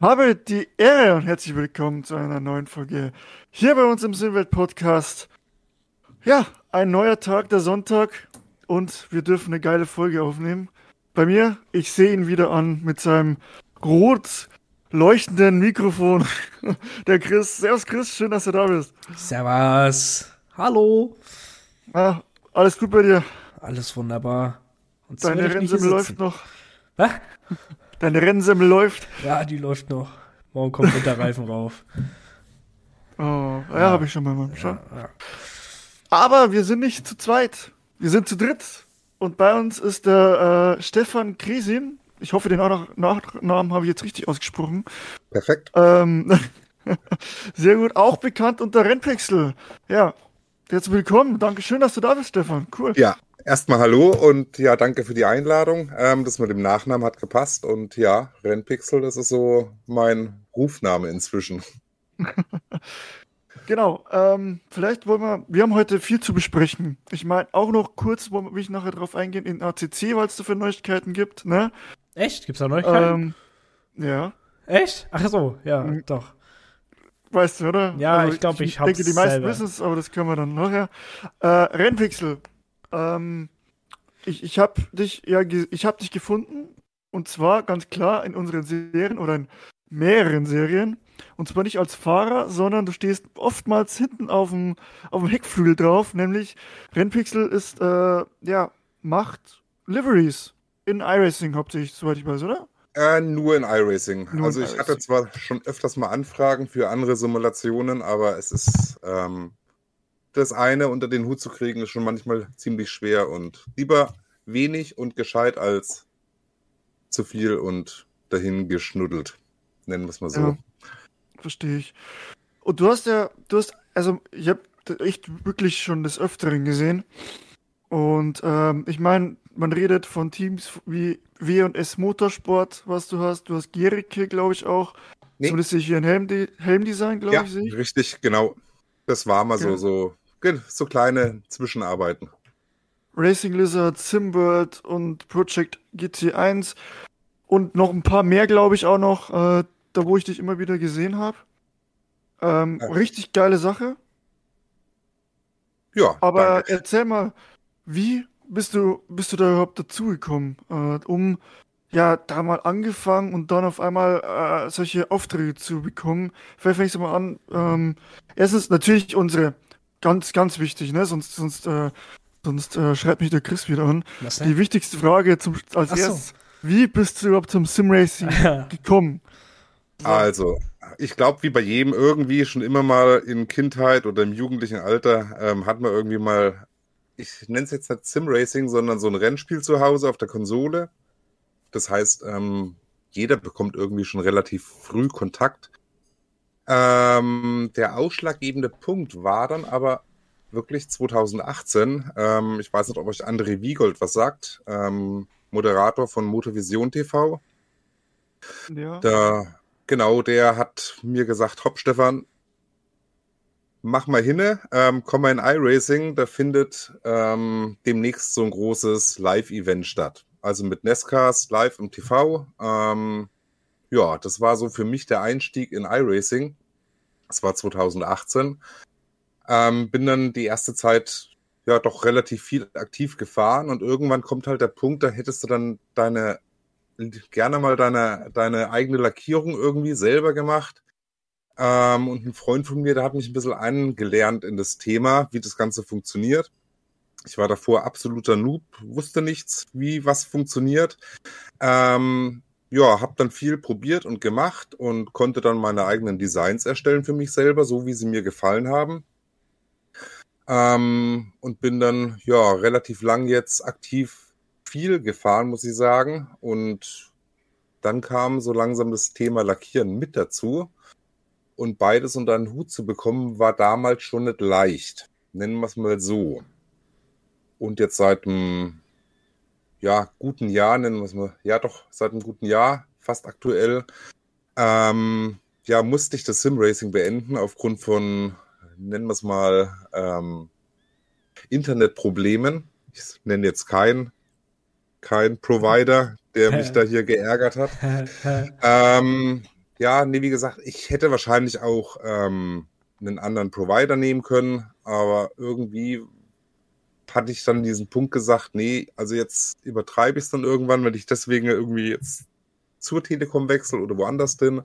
Habe die Ehre und herzlich willkommen zu einer neuen Folge hier bei uns im Silvet Podcast. Ja, ein neuer Tag, der Sonntag und wir dürfen eine geile Folge aufnehmen. Bei mir, ich sehe ihn wieder an mit seinem rot leuchtenden Mikrofon. Der Chris. Servus Chris, schön, dass du da bist. Servus. Hallo. Ah, alles gut bei dir? Alles wunderbar. Und Deine Rennsemmel läuft noch. Was? Deine Rennsemmel läuft? Ja, die läuft noch. Morgen kommt Winterreifen rauf. Oh, ja, ja. habe ich schon mal. Schon. Ja, ja. Aber wir sind nicht zu zweit. Wir sind zu dritt. Und bei uns ist der äh, Stefan Krisin. Ich hoffe, den Nachnamen habe ich jetzt richtig ausgesprochen. Perfekt. Ähm, sehr gut. Auch bekannt unter Rennpixel. Ja. Jetzt willkommen. Dankeschön, dass du da bist, Stefan. Cool. Ja, erstmal hallo und ja, danke für die Einladung. Ähm, das mit dem Nachnamen hat gepasst. Und ja, Rennpixel, das ist so mein Rufname inzwischen. Genau, ähm, vielleicht wollen wir, wir haben heute viel zu besprechen. Ich meine, auch noch kurz, wo will ich nachher drauf eingehen, in ACC, weil es da für Neuigkeiten gibt, ne? Echt? Gibt's da Neuigkeiten? Ähm, ja. Echt? Ach so, ja, mhm. doch. Weißt du, oder? Ja, also, ich glaube, ich, ich denke, die meisten wissen es, aber das können wir dann nachher. Äh, Rennpixel, ähm, ich, ich habe dich, ja, ich habe dich gefunden und zwar ganz klar in unseren Serien oder in mehreren Serien. Und zwar nicht als Fahrer, sondern du stehst oftmals hinten auf dem, auf dem Heckflügel drauf, nämlich Rennpixel ist, äh, ja, macht Liveries in iRacing hauptsächlich, soweit ich weiß, oder? Äh, nur in iRacing. Nur also in ich hatte zwar schon öfters mal Anfragen für andere Simulationen, aber es ist ähm, das eine unter den Hut zu kriegen, ist schon manchmal ziemlich schwer und lieber wenig und gescheit als zu viel und dahin geschnuddelt. Nennen wir es mal so. Ja verstehe ich. Und du hast ja, du hast, also ich habe echt wirklich schon des Öfteren gesehen. Und ähm, ich meine, man redet von Teams wie W&S Motorsport, was du hast. Du hast Gericke, glaube ich, auch. Nee. Zumindest hier ein Helm Helmdesign, glaube ja, ich, sehe richtig, genau. Das war mal ja. so, so, so kleine Zwischenarbeiten. Racing Lizard, Simbird und Project GT1 und noch ein paar mehr, glaube ich, auch noch. Äh, da wo ich dich immer wieder gesehen habe. Ähm, ja. Richtig geile Sache. Ja. Aber danke. erzähl mal, wie bist du, bist du da überhaupt dazugekommen, äh, um ja da mal angefangen und dann auf einmal äh, solche Aufträge zu bekommen? Vielleicht fängst du mal an. Ähm, erstens natürlich unsere, ganz, ganz wichtig, ne? Sonst, sonst, äh, sonst äh, schreibt mich der Chris wieder an. Die wichtigste Frage zum, als erstes. Wie bist du überhaupt zum Simracing gekommen? Also, ich glaube, wie bei jedem irgendwie schon immer mal in Kindheit oder im jugendlichen Alter ähm, hat man irgendwie mal, ich nenne es jetzt nicht Sim-Racing, sondern so ein Rennspiel zu Hause auf der Konsole. Das heißt, ähm, jeder bekommt irgendwie schon relativ früh Kontakt. Ähm, der ausschlaggebende Punkt war dann aber wirklich 2018. Ähm, ich weiß nicht, ob euch André Wiegold was sagt. Ähm, Moderator von Motorvision TV. Ja. Da Genau, der hat mir gesagt, hopp, Stefan, mach mal hinne, ähm, komm mal in iRacing, da findet ähm, demnächst so ein großes Live-Event statt. Also mit Nescas live im TV. Ähm, ja, das war so für mich der Einstieg in iRacing. Das war 2018. Ähm, bin dann die erste Zeit ja doch relativ viel aktiv gefahren und irgendwann kommt halt der Punkt, da hättest du dann deine gerne mal deine, deine eigene Lackierung irgendwie selber gemacht. Ähm, und ein Freund von mir, der hat mich ein bisschen angelernt in das Thema, wie das Ganze funktioniert. Ich war davor absoluter Noob, wusste nichts, wie was funktioniert. Ähm, ja, habe dann viel probiert und gemacht und konnte dann meine eigenen Designs erstellen für mich selber, so wie sie mir gefallen haben. Ähm, und bin dann ja relativ lang jetzt aktiv viel gefahren, muss ich sagen. Und dann kam so langsam das Thema Lackieren mit dazu. Und beides unter einen Hut zu bekommen, war damals schon nicht leicht. Nennen wir es mal so. Und jetzt seit einem ja, guten Jahr, nennen wir es mal, ja doch, seit einem guten Jahr, fast aktuell, ähm, ja, musste ich das Sim-Racing beenden aufgrund von, nennen wir es mal, ähm, Internetproblemen. Ich nenne jetzt keinen kein Provider, der mich da hier geärgert hat. ähm, ja, nee, wie gesagt, ich hätte wahrscheinlich auch ähm, einen anderen Provider nehmen können, aber irgendwie hatte ich dann diesen Punkt gesagt, nee, also jetzt übertreibe ich es dann irgendwann, wenn ich deswegen irgendwie jetzt zur Telekom wechsle oder woanders bin.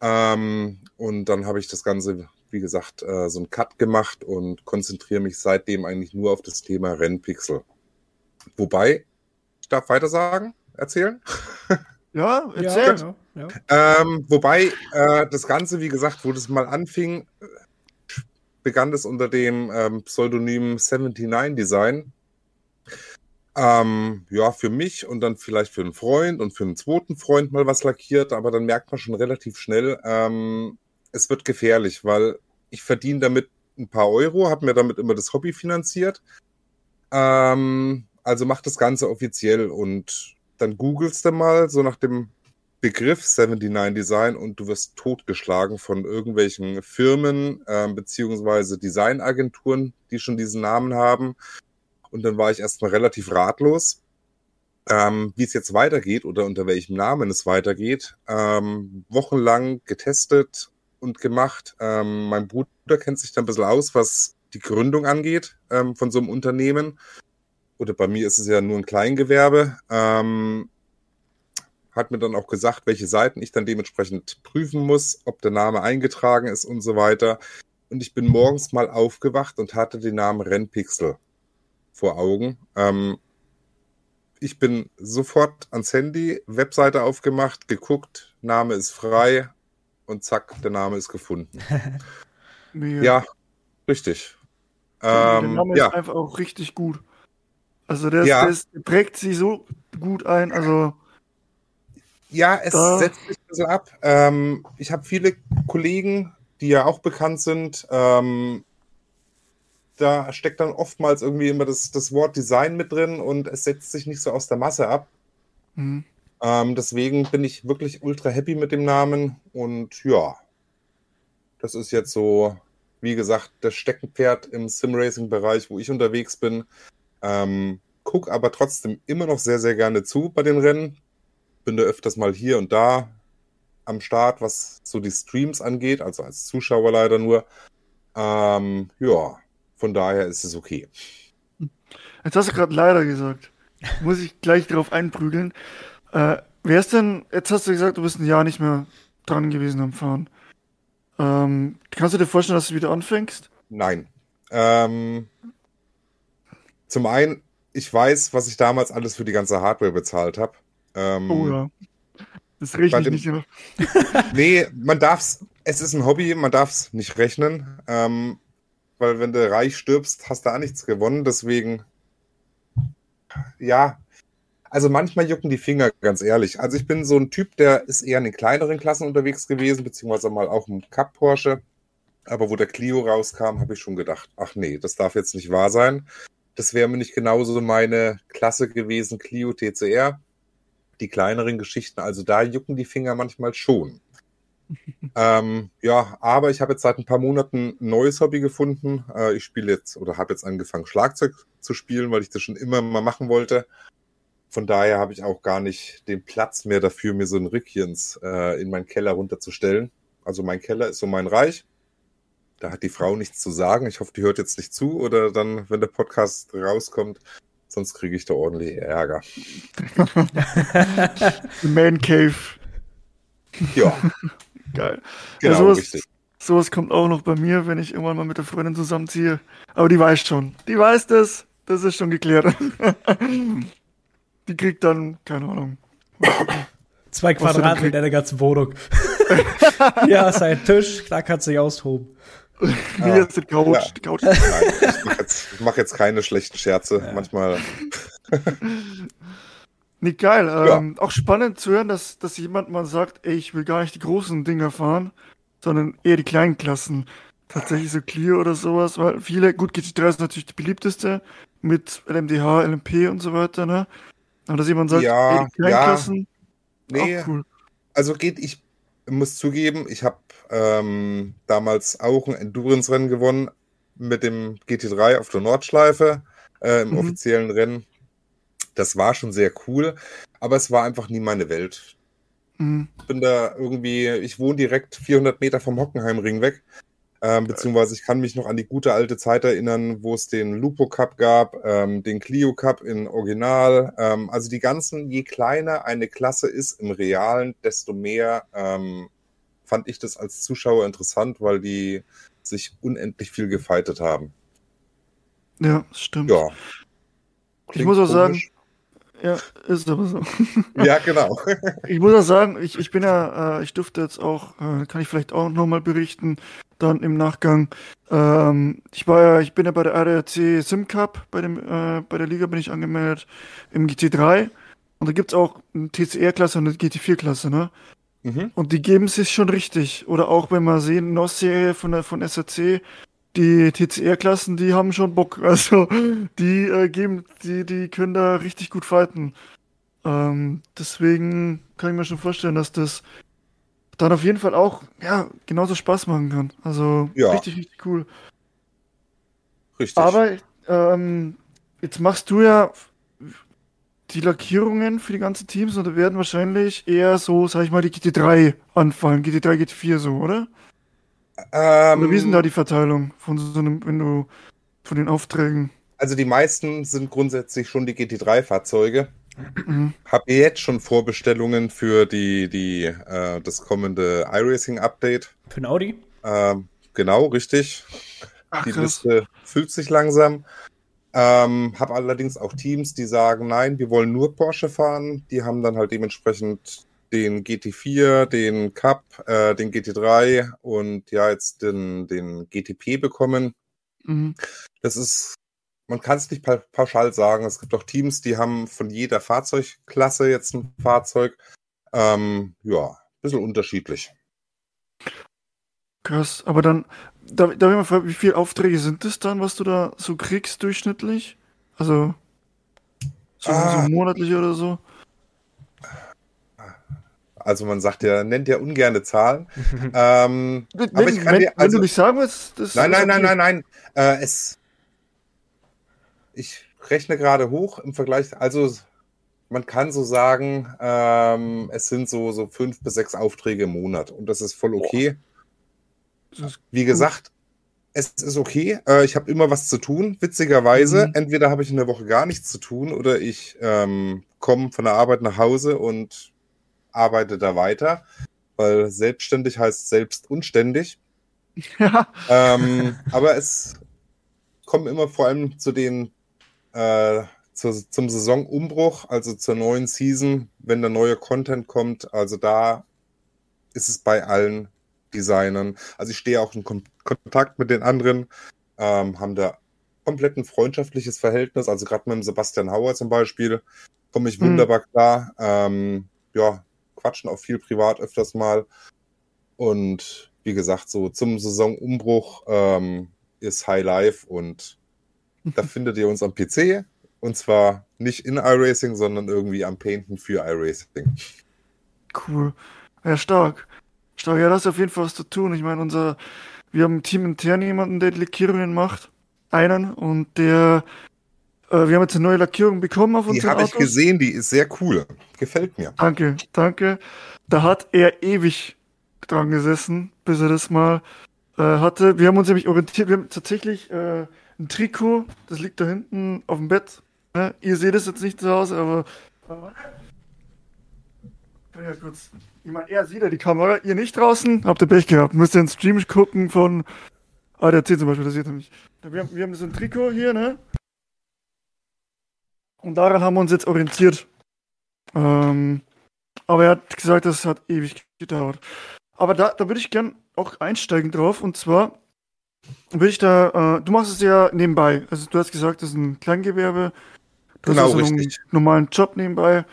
Ähm, und dann habe ich das Ganze, wie gesagt, äh, so einen Cut gemacht und konzentriere mich seitdem eigentlich nur auf das Thema Rennpixel. Wobei, ich darf weiter sagen, erzählen? Ja, erzähl. Ja, ja. Ähm, wobei äh, das Ganze, wie gesagt, wo das mal anfing, begann es unter dem ähm, Pseudonym 79 Design. Ähm, ja, für mich und dann vielleicht für einen Freund und für einen zweiten Freund mal was lackiert, aber dann merkt man schon relativ schnell, ähm, es wird gefährlich, weil ich verdiene damit ein paar Euro, habe mir damit immer das Hobby finanziert. Ähm, also macht das Ganze offiziell und dann googelst du mal so nach dem Begriff 79 Design und du wirst totgeschlagen von irgendwelchen Firmen äh, beziehungsweise Designagenturen, die schon diesen Namen haben. Und dann war ich erstmal relativ ratlos, ähm, wie es jetzt weitergeht oder unter welchem Namen es weitergeht. Ähm, wochenlang getestet und gemacht. Ähm, mein Bruder kennt sich da ein bisschen aus, was die Gründung angeht ähm, von so einem Unternehmen. Oder bei mir ist es ja nur ein Kleingewerbe. Ähm, hat mir dann auch gesagt, welche Seiten ich dann dementsprechend prüfen muss, ob der Name eingetragen ist und so weiter. Und ich bin morgens mal aufgewacht und hatte den Namen Rennpixel vor Augen. Ähm, ich bin sofort ans Handy, Webseite aufgemacht, geguckt, Name ist frei und zack, der Name ist gefunden. Ja, richtig. der Ähm, Name ja, ist einfach auch richtig gut. Also der, Ja. der, ist, der prägt sie so gut ein. Also Ja, es Da- setzt sich ein bisschen ab. Ähm, ich habe viele Kollegen, die ja auch bekannt sind. Ähm, da steckt dann oftmals irgendwie immer das, das Wort Design mit drin und es setzt sich nicht so aus der Masse ab. hm. Ähm, deswegen bin ich wirklich ultra happy mit dem Namen und ja, das ist jetzt so, wie gesagt, das Steckenpferd im Sim-Racing-Bereich, wo ich unterwegs bin. Ähm, guck aber trotzdem immer noch sehr, sehr gerne zu bei den Rennen. Bin da öfters mal hier und da am Start, was so die Streams angeht, also als Zuschauer leider nur. Ähm, ja, von daher ist es okay. Jetzt hast du gerade leider gesagt. Muss ich gleich drauf einprügeln. Äh, wer ist denn, jetzt hast du gesagt, du bist ein Jahr nicht mehr dran gewesen am Fahren. Ähm, kannst du dir vorstellen, dass du wieder anfängst? Nein. Ähm, zum einen, ich weiß, was ich damals alles für die ganze Hardware bezahlt habe. Ähm, Oh ja. Das rechne ich nicht mehr. Nee, man darf's, es ist ein Hobby, man darf's nicht rechnen. Ähm, weil wenn du reich stirbst, hast du auch nichts gewonnen. Deswegen, ja, also manchmal jucken die Finger, ganz ehrlich. Also ich bin so ein Typ, der ist eher in den kleineren Klassen unterwegs gewesen, beziehungsweise mal auch im Cup Porsche. Aber wo der Clio rauskam, habe ich schon gedacht, ach nee, das darf jetzt nicht wahr sein. Das wäre mir nicht genauso meine Klasse gewesen, Clio TCR. Die kleineren Geschichten, also da jucken die Finger manchmal schon. ähm, ja, aber ich habe jetzt seit ein paar Monaten ein neues Hobby gefunden. Äh, ich spiele jetzt oder habe jetzt angefangen, Schlagzeug zu spielen, weil ich das schon immer mal machen wollte. Von daher habe ich auch gar nicht den Platz mehr dafür, mir so ein Rückchens äh, in meinen Keller runterzustellen. Also mein Keller ist so mein Reich. Da hat die Frau nichts zu sagen. Ich hoffe, die hört jetzt nicht zu oder dann, wenn der Podcast rauskommt, sonst kriege ich da ordentlich Ärger. Man Cave. Ja, Geil. genau, ja, sowas, richtig. sowas kommt auch noch bei mir, wenn ich irgendwann mal mit der Freundin zusammenziehe. Aber die weiß schon. Die weiß das. Das ist schon geklärt. die kriegt dann, keine Ahnung. Zwei Quadratmeter in der ganzen Wohnung. ja, ist ein Tisch, da kannst du dich austoben. Hier ist die Couch. ja. Die Couch. Nein, ich mache jetzt, mach jetzt keine schlechten Scherze. Ja. Manchmal, Nee, geil. Ja. Ähm, auch spannend zu hören, dass, dass jemand mal sagt, ey, ich will gar nicht die großen Dinger fahren, sondern eher die kleinen Klassen. Tatsächlich so Clio oder sowas, weil viele, gut, GT3 ist natürlich die beliebteste mit LMDH, LMP und so weiter, ne? Aber dass jemand sagt, Ja, ey, die kleinen ja. Klassen, nee, cool. also geht, ich muss zugeben, ich habe ähm, damals auch ein Endurance-Rennen gewonnen mit dem GT3 auf der Nordschleife äh, im Mhm. offiziellen Rennen. Das war schon sehr cool, aber es war einfach nie meine Welt. Mhm. Bin da irgendwie, ich wohne direkt 400 Meter vom Hockenheimring weg. Ähm, beziehungsweise ich kann mich noch an die gute alte Zeit erinnern, wo es den Lupo Cup gab, ähm, den Clio Cup in Original. Ähm, also die ganzen, je kleiner eine Klasse ist im Realen, desto mehr ähm, fand ich das als Zuschauer interessant, weil die sich unendlich viel gefeitet haben. Ja, stimmt. Ja. ich muss auch komisch. sagen, ja, ist aber so. Ja, genau. ich muss auch sagen, ich, ich bin ja, äh, ich durfte jetzt auch, äh, kann ich vielleicht auch nochmal berichten, dann im Nachgang. Ähm, ich war ja, ich bin ja bei der ADAC Sim Cup, bei dem, äh, bei der Liga bin ich angemeldet, im GT3. Und da gibt's auch eine TCR-Klasse und eine GT4-Klasse, ne? Mhm. Und die geben sich schon richtig. Oder auch wenn wir sehen, NOS-Serie von der von SRC, die TCR-Klassen, die haben schon Bock. Also die äh, geben, die, die können da richtig gut fighten. Ähm, deswegen kann ich mir schon vorstellen, dass das dann auf jeden Fall auch ja genauso Spaß machen kann. Also ja. richtig, richtig cool. Richtig. Aber ähm, jetzt machst du ja die Lackierungen für die ganzen Teams und da werden wahrscheinlich eher so, sag ich mal, die GT3 anfallen, GT3, GT4 so, oder? Ähm, oder wie ist denn da die Verteilung von so einem, wenn du von den Aufträgen? Also die meisten sind grundsätzlich schon die GT3-Fahrzeuge. Mhm. Habe jetzt schon Vorbestellungen für die, die, äh, das kommende iRacing-Update. Für ein Audi? Ähm, genau, richtig. Ach, die krass. Liste füllt sich langsam. Ähm, habe allerdings auch Teams, die sagen, nein, wir wollen nur Porsche fahren. Die haben dann halt dementsprechend den GT4, den Cup, äh, den GT3 und ja, jetzt den, den GTP bekommen. Mhm. Das ist, man kann es nicht pauschal sagen. Es gibt auch Teams, die haben von jeder Fahrzeugklasse jetzt ein Fahrzeug. Ähm, ja, ein bisschen unterschiedlich. Krass, aber dann, darf, darf ich mal fragen, wie viele Aufträge sind das dann, was du da so kriegst durchschnittlich? Also so, ah. so monatlich oder so? Also man sagt ja, nennt ja ungerne Zahlen. ähm, wenn, aber ich kann wenn, dir, also, wenn du nicht sagen willst, das Nein, nein, nein, nein, nein. Äh, es, ich rechne gerade hoch im Vergleich, also man kann so sagen, ähm, es sind so, so fünf bis sechs Aufträge im Monat und das ist voll okay. Oh. Wie gesagt, es ist okay. Äh, ich habe immer was zu tun, witzigerweise. Mhm. Entweder habe ich in der Woche gar nichts zu tun oder ich ähm, komme von der Arbeit nach Hause und arbeite da weiter, weil selbstständig heißt selbst unständig. Ja. Ähm, aber es kommen immer vor allem zu den äh, zu, zum Saisonumbruch, also zur neuen Season, wenn der neue Content kommt. Also da ist es bei allen Designern. Also ich stehe auch in Kon Kontakt mit den anderen, ähm, haben da komplett ein freundschaftliches Verhältnis. Also gerade mit dem Sebastian Hauer zum Beispiel komme ich mhm. wunderbar mhm. klar. Ähm, ja, quatschen auch viel privat öfters mal. Und wie gesagt, so zum Saisonumbruch ähm, ist High Life und da findet ihr uns am PC. Und zwar nicht in iRacing, sondern irgendwie am Painten für iRacing. Cool. Ja, stark. Stark, ja, das ist auf jeden Fall was zu tun. Ich meine, unser, wir haben im Team intern jemanden, der die Lackierungen macht. Einen. Und der, äh, wir haben jetzt eine neue Lackierung bekommen auf unseren Die habe ich gesehen, die ist sehr cool. Gefällt mir. Danke, danke. Da hat er ewig dran gesessen, bis er das mal äh, hatte. Wir haben uns nämlich orientiert, wir haben tatsächlich äh, ein Trikot, das liegt da hinten auf dem Bett. Ne? Ihr seht es jetzt nicht zu Hause, aber. Ja, kurz. Ich meine, er sieht ja die Kamera, ihr nicht draußen, habt ihr Pech gehabt. Müsst ihr einen Stream gucken von ADAC zum Beispiel, das sieht er nicht. Wir haben, wir haben so ein Trikot hier, ne? Und daran haben wir uns jetzt orientiert. Ähm, aber er hat gesagt, das hat ewig gedauert. Aber da, da würde ich gern auch einsteigen drauf. Und zwar würde ich da, äh, du machst es ja nebenbei. Also du hast gesagt, das ist ein Kleingewerbe. Du genau, hast also richtig. einen normalen Job nebenbei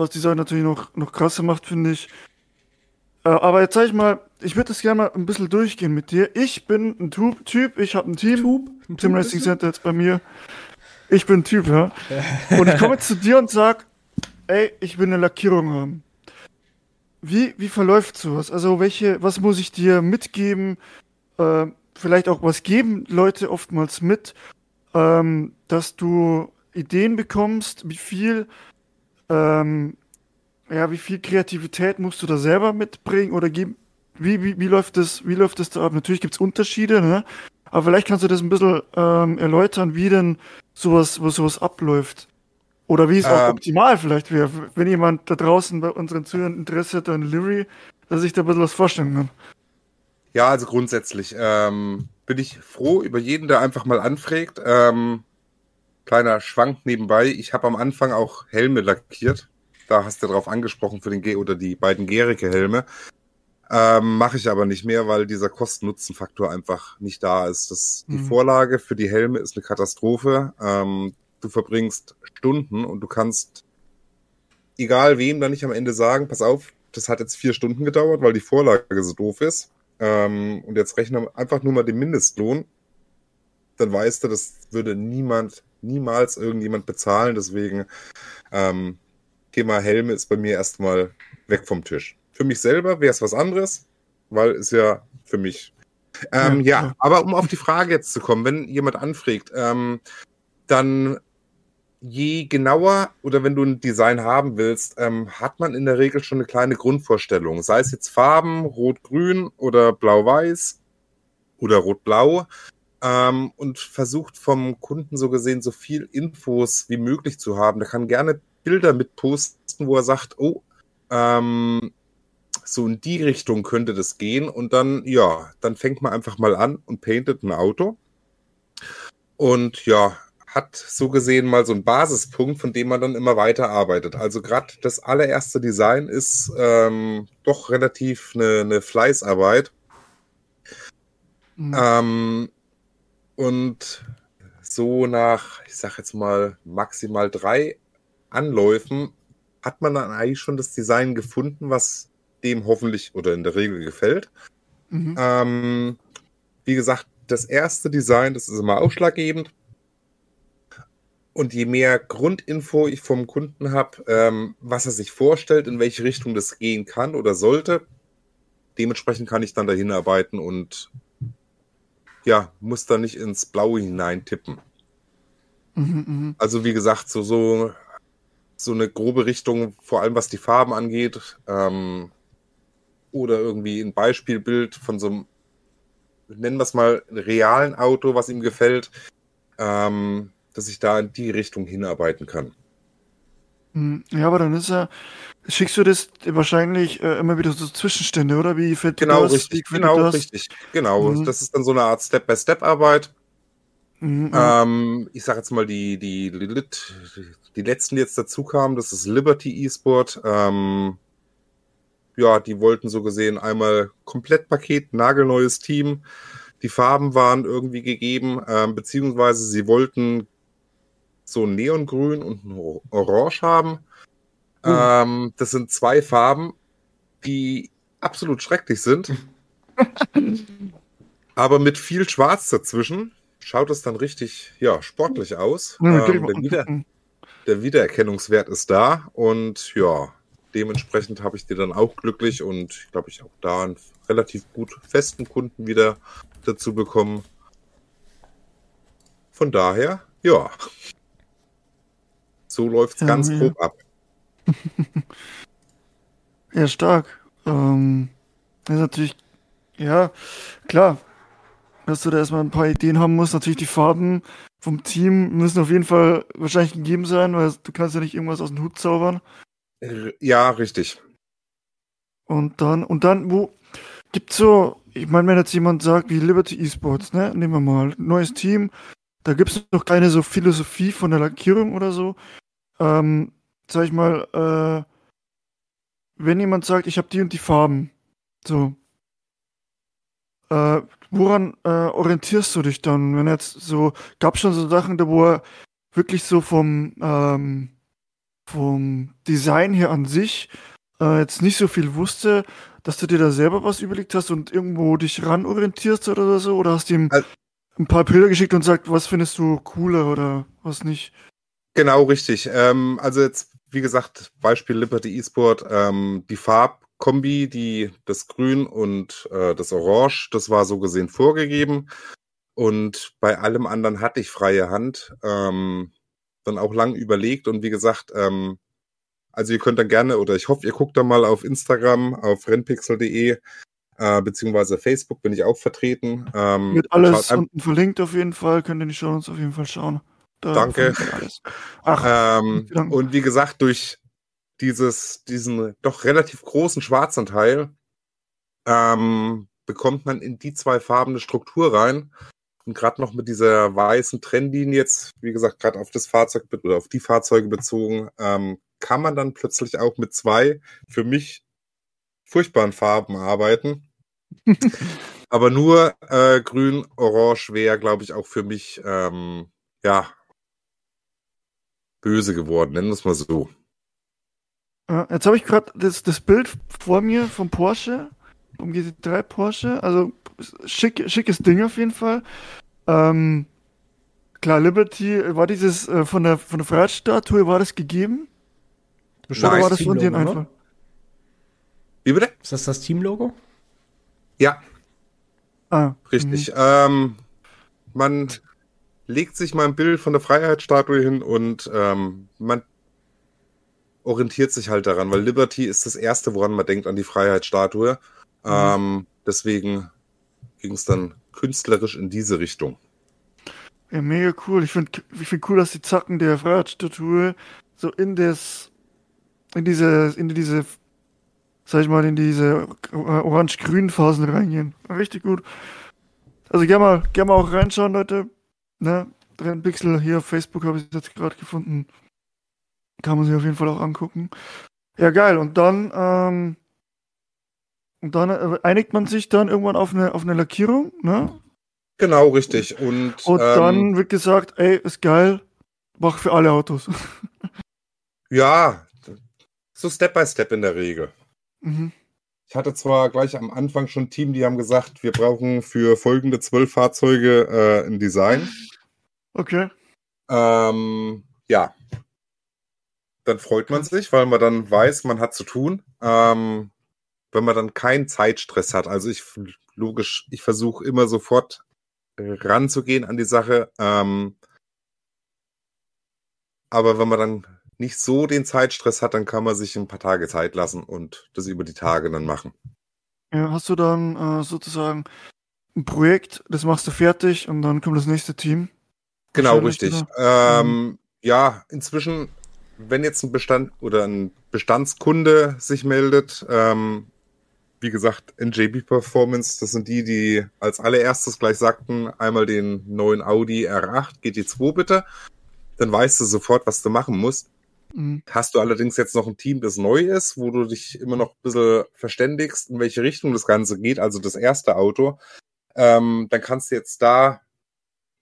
was die Sache natürlich noch, noch krasser macht, finde ich. Äh, aber jetzt sag ich mal, ich würde das gerne mal ein bisschen durchgehen mit dir. Ich bin ein Typ, typ ich habe ein Team. Typ? Ein Team Racing Center jetzt bei mir. Ich bin ein Typ, ja. Und ich komme zu dir und sag, ey, ich will eine Lackierung haben. Wie, wie verläuft sowas? Also welche, was muss ich dir mitgeben? Äh, vielleicht auch was geben Leute oftmals mit, ähm, dass du Ideen bekommst, wie viel ähm, ja, wie viel Kreativität musst du da selber mitbringen oder wie, wie, wie läuft das, wie läuft das da ab? Natürlich gibt's Unterschiede, ne? Aber vielleicht kannst du das ein bisschen ähm, erläutern, wie denn sowas, wo sowas abläuft. Oder wie es auch Ähm. optimal vielleicht wäre, wenn jemand da draußen bei unseren Zuhörern Interesse hat an Livery, dass ich da ein bisschen was vorstellen kann. Ja, also grundsätzlich ähm, bin ich froh über jeden, der einfach mal anfragt. Ähm, kleiner Schwank nebenbei. Ich habe am Anfang auch Helme lackiert. Da hast du drauf angesprochen für den G oder die beiden Gericke-Helme. Ähm, Mache ich aber nicht mehr, weil dieser Kosten-Nutzen-Faktor einfach nicht da ist. Das, Die Mhm. Vorlage für die Helme ist eine Katastrophe. Ähm, du verbringst Stunden und du kannst egal wem dann nicht am Ende sagen, pass auf, das hat jetzt vier Stunden gedauert, weil die Vorlage so doof ist. Ähm, und jetzt rechne einfach nur mal den Mindestlohn. Dann weißt du, das würde niemand, niemals irgendjemand bezahlen. Deswegen ähm, Thema Helme ist bei mir erstmal weg vom Tisch. Für mich selber wäre es was anderes, weil es ja für mich. Ähm, Ja, ja, aber um auf die Frage jetzt zu kommen, wenn jemand anfragt, ähm, dann je genauer oder wenn du ein Design haben willst, ähm, hat man in der Regel schon eine kleine Grundvorstellung. Sei es jetzt Farben, Rot-Grün oder Blau-Weiß oder Rot-Blau. Ähm, und versucht vom Kunden so gesehen so viel Infos wie möglich zu haben. Der kann gerne Bilder mit posten, wo er sagt, oh, ähm, so in die Richtung könnte das gehen. Und dann, ja, dann fängt man einfach mal an und paintet ein Auto. Und ja, hat so gesehen mal so einen Basispunkt, von dem man dann immer weiter arbeitet. Also gerade das allererste Design ist ähm, doch relativ eine, eine Fleißarbeit. Mhm. Ähm, und so nach, ich sag jetzt mal, maximal drei Anläufen hat man dann eigentlich schon das Design gefunden, was dem hoffentlich oder in der Regel gefällt. Mhm. Ähm, wie gesagt, das erste Design, das ist immer ausschlaggebend. Und je mehr Grundinfo ich vom Kunden habe, ähm, was er sich vorstellt, in welche Richtung das gehen kann oder sollte, dementsprechend kann ich dann dahin arbeiten und ja, muss da nicht ins Blaue hinein tippen. Mhm, mhm. Also wie gesagt, so, so, so eine grobe Richtung, vor allem was die Farben angeht, ähm, oder irgendwie ein Beispielbild von so einem, nennen wir es mal, realen Auto, was ihm gefällt, ähm, dass ich da in die Richtung hinarbeiten kann. Mhm. Ja, aber dann ist ja, schickst du das wahrscheinlich äh, immer wieder so Zwischenstände, oder? Wie fällt Genau, das? richtig, genau, das? richtig. Genau, Mhm. das ist dann so eine Art Step-by-Step-Arbeit. Mhm, mhm. Ähm, ich sage jetzt mal, die, die, die, die letzten, die jetzt dazu kamen, das ist Liberty eSport. Ähm, ja, die wollten so gesehen einmal Komplettpaket, nagelneues Team. Die Farben waren irgendwie gegeben, ähm, beziehungsweise sie wollten so ein Neongrün und ein Or- Orange haben. Ähm, das sind zwei Farben, die absolut schrecklich sind. Aber mit viel Schwarz dazwischen schaut es dann richtig, ja, sportlich aus. Ich Ähm, der, Wieder der Wiedererkennungswert ist da und ja, dementsprechend habe ich die dann auch glücklich und glaube, ich auch da einen relativ gut festen Kunden wieder dazu bekommen. Von daher, ja. So läuft's Ja, ganz ja. grob ab. Ja, stark. Ähm, ist natürlich, ja, klar, dass du da erstmal ein paar Ideen haben musst. Natürlich die Farben vom Team müssen auf jeden Fall wahrscheinlich gegeben sein, weil du kannst ja nicht irgendwas aus dem Hut zaubern. Ja, richtig. Und dann, und dann, wo gibt's so, ich meine, wenn jetzt jemand sagt, wie Liberty Esports, ne, nehmen wir mal, neues Team, da gibt's noch keine so Philosophie von der Lackierung oder so. Ähm, sag ich mal, äh, wenn jemand sagt, ich habe die und die Farben, so, äh, woran äh, orientierst du dich dann? Wenn jetzt so, gab's schon so Sachen, da wo er wirklich so vom, ähm, vom Design her an sich äh, jetzt nicht so viel wusste, dass du dir da selber was überlegt hast und irgendwo dich ran orientierst oder so? Oder hast du ihm Al- ein paar Bilder geschickt und sagt, was findest du cooler oder was nicht? Genau, richtig. Ähm, also jetzt, wie gesagt, Beispiel Liberty eSport, ähm, die Farbkombi, die das Grün und äh, das Orange, das war so gesehen vorgegeben. Und bei allem anderen hatte ich freie Hand. Ähm, dann auch lang überlegt und wie gesagt, ähm, also ihr könnt dann gerne, oder ich hoffe, ihr guckt da mal auf Instagram, auf rennpixel.de, äh, beziehungsweise Facebook bin ich auch vertreten. Ähm, Wird alles unten verlinkt auf jeden Fall, könnt ihr die Show uns auf jeden Fall schauen. Da danke. Ach, ähm, und wie gesagt, durch dieses, diesen doch relativ großen Schwarzanteil ähm, bekommt man in die zwei Farben eine Struktur rein. Und gerade noch mit dieser weißen Trennlinie jetzt, wie gesagt, gerade auf das Fahrzeug oder auf die Fahrzeuge bezogen, ähm, kann man dann plötzlich auch mit zwei für mich furchtbaren Farben arbeiten. Aber nur äh, grün, orange wäre, glaube ich, auch für mich ähm, ja böse geworden, nennen wir es mal so. Jetzt habe ich gerade das, das Bild vor mir vom Porsche, vom GT3 Porsche. Also schick, schickes Ding auf jeden Fall. Ähm, klar, Liberty, war dieses äh, von der von der Freiheitsstatue, war das gegeben? Bestimmt Oder war das von dir einfach? Wie bitte? Ist das das Teamlogo? Ja. Ah, Richtig. Mhm. Ähm, man legt sich mal ein Bild von der Freiheitsstatue hin und ähm, man orientiert sich halt daran, weil Liberty ist das Erste, woran man denkt, an die Freiheitsstatue. Mhm. Ähm, deswegen ging es dann künstlerisch in diese Richtung. Ja, mega cool. Ich finde ich find cool, dass die Zacken der Freiheitsstatue so in das, in diese, in diese, sag ich mal, in diese orange-grünen Phasen reingehen. Richtig gut. Also gerne mal, gerne mal auch reinschauen, Leute. Ne? Pixel hier auf Facebook habe ich jetzt gerade gefunden. Kann man sich auf jeden Fall auch angucken. Ja, geil. Und dann, ähm, und dann äh, einigt man sich dann irgendwann auf eine, auf eine Lackierung, ne? Genau, richtig. Und, und ähm, dann wird gesagt, ey, ist geil, mach für alle Autos. ja, so Step by Step in der Regel. Mhm. Ich hatte zwar gleich am Anfang schon ein Team, die haben gesagt, wir brauchen für folgende zwölf Fahrzeuge äh, ein Design. Okay. Ähm, ja, dann freut man sich, weil man dann weiß, man hat zu tun. Ähm, wenn man dann keinen Zeitstress hat. Also ich logisch, ich versuche immer sofort ranzugehen an die Sache. Ähm, aber wenn man dann nicht so den Zeitstress hat, dann kann man sich ein paar Tage Zeit lassen und das über die Tage dann machen. Ja, hast du dann äh, sozusagen ein Projekt, das machst du fertig und dann kommt das nächste Team? Genau, richtig. Ähm, mhm. Ja, inzwischen wenn jetzt ein Bestand oder ein Bestandskunde sich meldet, ähm, wie gesagt, NJB Performance, das sind die, die als allererstes gleich sagten, einmal den neuen Audi R8 GT2 bitte, dann weißt du sofort, was du machen musst. Mhm. Hast du allerdings jetzt noch ein Team, das neu ist, wo du dich immer noch ein bisschen verständigst, in welche Richtung das Ganze geht, also das erste Auto, ähm, dann kannst du jetzt da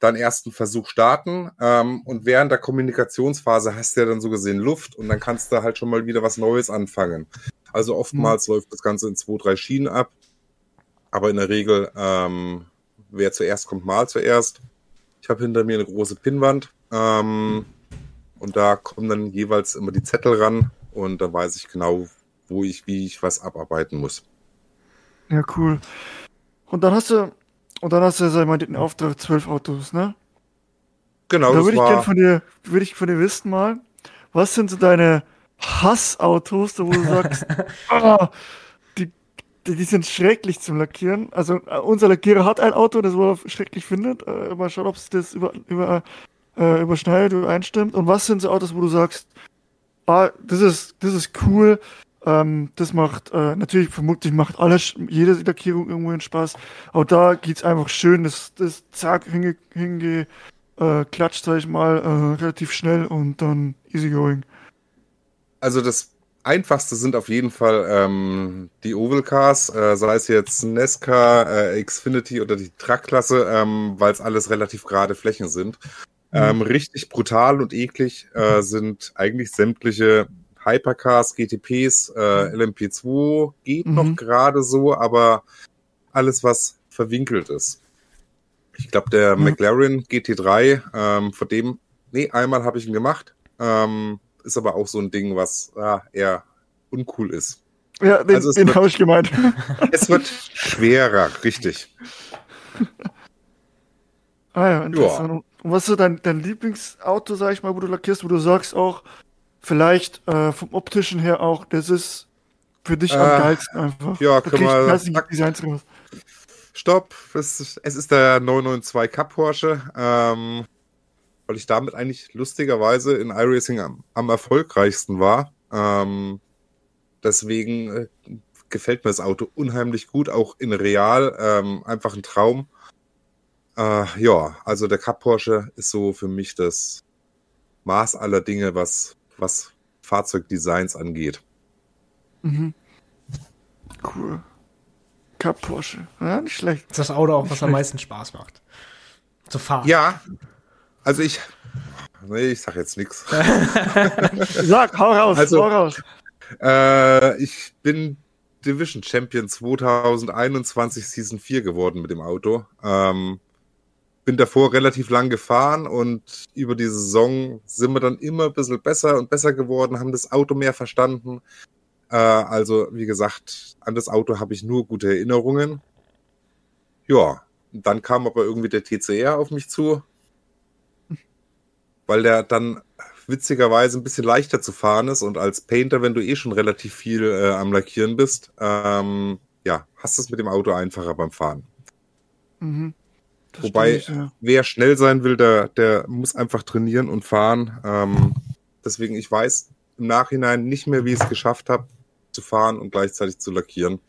deinen ersten Versuch starten ähm, und während der Kommunikationsphase hast du ja dann so gesehen Luft und dann kannst du halt schon mal wieder was Neues anfangen. Also oftmals mhm. läuft das Ganze in zwei, drei Schienen ab, aber in der Regel, ähm, wer zuerst kommt, mal zuerst. Ich habe hinter mir eine große Pinnwand ähm, und da kommen dann jeweils immer die Zettel ran und da weiß ich genau, wo ich, wie ich was abarbeiten muss. Ja, cool. Und dann hast du und dann hast du ja, sag ich mal, den Auftrag zwölf Autos, ne? Genau. Da würde ich gerne von dir, würde ich von dir wissen mal, was sind so deine Hassautos, wo du sagst, ah, die, die, die, sind schrecklich zum Lackieren. Also äh, unser Lackierer hat ein Auto, das er schrecklich findet. Äh, mal schauen, ob es das über, über, äh, überschneidet, übereinstimmt. Und was sind so Autos, wo du sagst, ah, das ist, das ist cool, ähm, das macht, äh, natürlich vermutlich macht alles, jede Lackierung irgendwo einen Spaß. Aber da geht's einfach schön, das, das zack, hinge, hinge äh, klatscht, sag ich mal, äh, relativ schnell und dann easy going. Also das einfachste sind auf jeden Fall ähm, die Oval Cars, äh, sei es jetzt Nesca, äh, Xfinity oder die Truck-Klasse, ähm, weil es alles relativ gerade Flächen sind. Mhm. Ähm, richtig brutal und eklig äh, sind eigentlich sämtliche Hypercars, GTPs, äh, mhm. LMP2 geht mhm. noch gerade so, aber alles, was verwinkelt ist. Ich glaube, der mhm. McLaren GT3, ähm, von dem, nee, einmal habe ich ihn gemacht, ähm, ist aber auch so ein Ding, was ah, eher uncool ist. Ja, den, also den habe ich gemeint. es wird schwerer, richtig. Ah ja, interessant. Und was ist so dein, dein Lieblingsauto, sag ich mal, wo du lackierst, wo du sagst auch, vielleicht äh, vom optischen her auch, das ist für dich am Äh, geilsten einfach. ja, Da können wir-. Stopp, es ist, es ist der 992 Cup Porsche, ähm, weil ich damit eigentlich lustigerweise in iRacing am, am erfolgreichsten war. Ähm, deswegen äh, gefällt mir das Auto unheimlich gut, auch in real, ähm, einfach ein Traum. Äh, ja, also der Cup Porsche ist so für mich das Maß aller Dinge, was, was Fahrzeugdesigns angeht. Mhm. Cool. Cup Porsche. Ja, nicht schlecht. Das ist das Auto auch, was am Schlecht. meisten Spaß macht. Zu fahren. Ja, also ich, nee, ich sag jetzt nichts. Sag, hau raus, Also- hau raus. Äh, ich bin Division Champion 2021 Season 4 geworden mit dem Auto. Ähm, bin davor relativ lang gefahren und über die Saison sind wir dann immer ein bisschen besser und besser geworden, haben das Auto mehr verstanden. Äh, also, wie gesagt, an das Auto habe ich nur gute Erinnerungen. Ja, dann kam aber irgendwie der TCR auf mich zu, weil der dann witzigerweise ein bisschen leichter zu fahren ist und als Painter, wenn du eh schon relativ viel äh, am Lackieren bist, ähm, ja, hast es mit dem Auto einfacher beim Fahren. Mhm. Das Wobei, stimmt, ja. wer schnell sein will, der, der muss einfach trainieren und fahren. Ähm, deswegen, ich weiß im Nachhinein nicht mehr, wie ich es geschafft habe, zu fahren und gleichzeitig zu lackieren.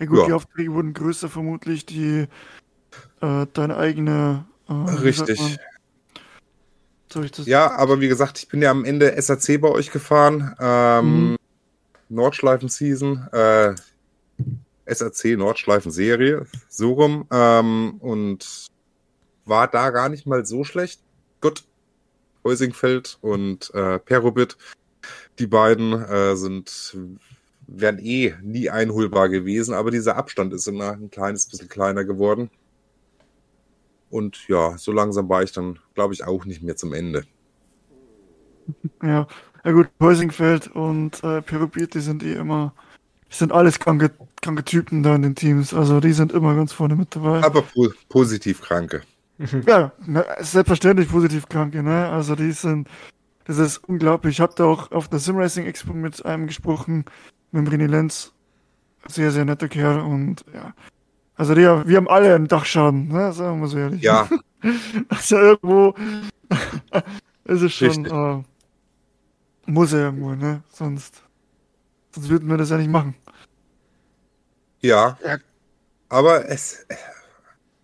Ja gut, Ja. die Aufträge wurden größer vermutlich, die äh, deine eigene äh, Richtig. ich? Ja, aber wie gesagt, ich bin ja am Ende SAC bei euch gefahren. Ähm, Mhm. Nordschleifen-Season, äh, SAC Nordschleifen-Serie, so rum. Ähm, und war da gar nicht mal so schlecht. Gut. Heusingfeld und äh, Perobit, die beiden äh, sind wären eh nie einholbar gewesen, aber dieser Abstand ist immer ein kleines bisschen kleiner geworden. Und ja, so langsam war ich dann, glaube ich, auch nicht mehr zum Ende. Ja, ja gut, Heusingfeld und äh, Perubit, die sind eh immer, sind alles kranke, kranke Typen da in den Teams. Also die sind immer ganz vorne mit dabei. Aber po positiv Kranke. Ja, ne, selbstverständlich positiv kranke, ne? Also die sind, das ist unglaublich. Ich habe da auch auf der Simracing Expo mit einem gesprochen, mit dem René Lenz. Sehr, sehr netter Kerl und ja. Also die, wir haben alle einen Dachschaden, ne? Sagen wir so ehrlich. Ja, Also irgendwo ist es schon, äh, muss er irgendwo, ne? Sonst, sonst würden wir das ja nicht machen. Ja. Ja. Aber es,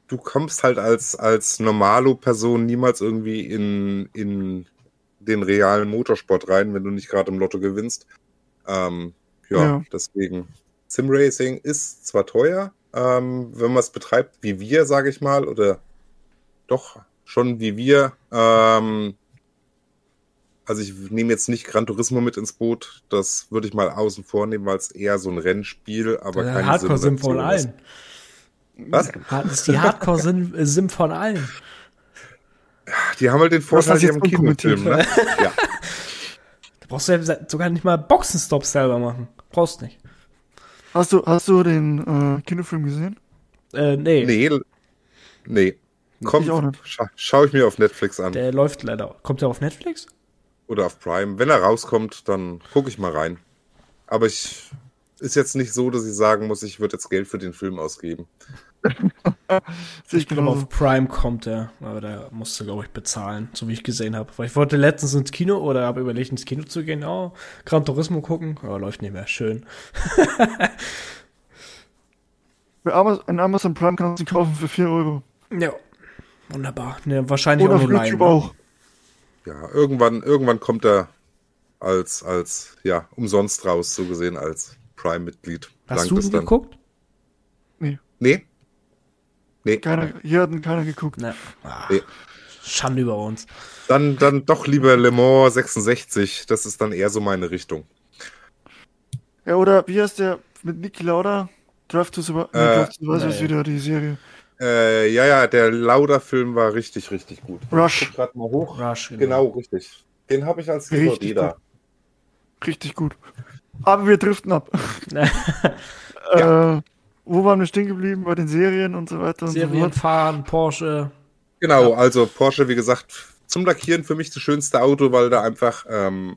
du kommst halt als, als Normalo-Person niemals irgendwie in, in den realen Motorsport rein, wenn du nicht gerade im Lotto gewinnst. Ähm, ja, Ja. deswegen. Simracing ist zwar teuer, ähm, wenn man es betreibt wie wir, sage ich mal, oder doch schon wie wir. Ähm, also ich nehme jetzt nicht Gran Turismo mit ins Boot, das würde ich mal außen vor nehmen, weil es eher so ein Rennspiel, aber Der keine Hardcore-Sim von allen. Was? Das ist die Hardcore-Sim von allen. Die haben halt den Vorteil, die haben Kinofilm, ne? Ja. Da brauchst du ja sogar nicht mal Boxenstops selber machen. Brauchst nicht. Hast du, hast du den äh, Kinofilm gesehen? Äh, nee. Nee. Nee. Komm, Ich auch nicht. scha schau ich mir auf Netflix an. Der läuft leider. Kommt der auf Netflix? Oder auf Prime. Wenn er rauskommt, dann gucke ich mal rein. Aber ich ist jetzt nicht so, dass ich sagen muss, ich würde jetzt Geld für den Film ausgeben. Ich glaube, auf Prime kommt der. Aber der musste, glaube ich, bezahlen, so wie ich gesehen habe. Weil ich wollte letztens ins Kino oder habe überlegt, ins Kino zu gehen. Oh, Gran Turismo gucken. Aber läuft nicht mehr. Schön. Bei Amazon, in Amazon Prime kannst du ihn kaufen für 4 Euro. Ja. Wunderbar. Ne, wahrscheinlich Oder auch auf nur YouTube Leihen. ne? Ja, irgendwann, irgendwann kommt er als, als, ja, umsonst raus, so gesehen, als Prime-Mitglied. Hast du es ihn geguckt? Nee? Nee. Keiner, hier hat ihn keiner geguckt. Ne. Ah, Nee. Schande über uns. Dann, dann doch lieber Le Mans 66. Das ist dann eher so meine Richtung. Ja, oder wie heißt der mit Niki Lauda? Drive to Survive. Nee, Äh, Drive to Survive ist nee. wieder die Serie. Äh, ja, ja, der Lauda-Film war richtig, richtig gut. Rush. Grad mal hoch. Rush, Genau, richtig. Den habe ich als DVD Richtig da. gut. Richtig gut. Aber wir driften ab. Ja. Äh, wo waren wir stehen geblieben? Bei den Serien und so weiter und so Serien fort. fahren, Porsche. Genau, also Porsche, wie gesagt, zum Lackieren für mich das schönste Auto, weil da einfach ähm,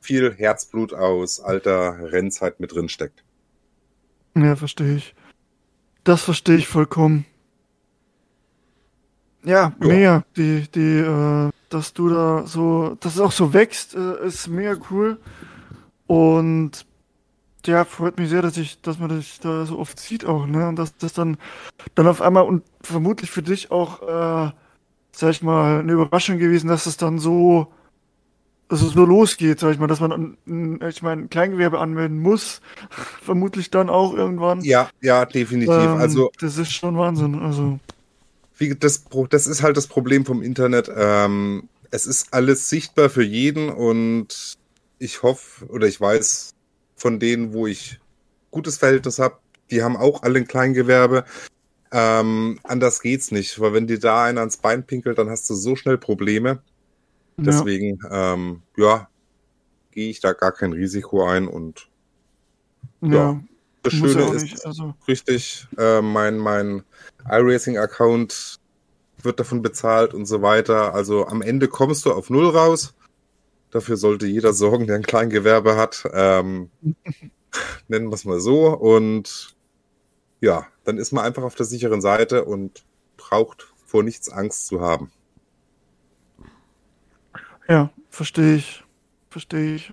viel Herzblut aus alter Rennzeit mit drin steckt. Ja, verstehe ich. Das verstehe ich vollkommen. Ja, Ja. mega. Die, die, äh, dass du da so, dass es auch so wächst, äh, ist mega cool. Und ja, freut mich sehr, dass ich, dass man dich da so oft sieht auch, ne? Und dass das dann, dann auf einmal und vermutlich für dich auch, äh, sag ich mal, eine Überraschung gewesen, dass es dann so, dass es so losgeht, sag ich mal, dass man, ein- ein- ich meine, ein Kleingewerbe anmelden muss, vermutlich dann auch irgendwann. Ja, ja, definitiv. Ähm, also das ist schon Wahnsinn. Also, wie das, das ist halt das Problem vom Internet. Ähm, es ist alles sichtbar für jeden und ich hoffe oder ich weiß von denen, wo ich gutes Verhältnis habe, die haben auch alle ein Kleingewerbe. Ähm, anders geht's nicht, weil wenn dir da einer ans Bein pinkelt, dann hast du so schnell Probleme. ja, Deswegen, ähm, ja, gehe ich da gar kein Risiko ein und ja, das muss Schöne auch ist, nicht. Also, richtig, äh, mein, mein iRacing-Account wird davon bezahlt und so weiter. Also am Ende kommst du auf Null raus. Dafür sollte jeder sorgen, der ein Kleingewerbe hat. Ähm, nennen wir es mal so. Und ja, dann ist man einfach auf der sicheren Seite und braucht vor nichts Angst zu haben. ja, verstehe ich. Verstehe ich.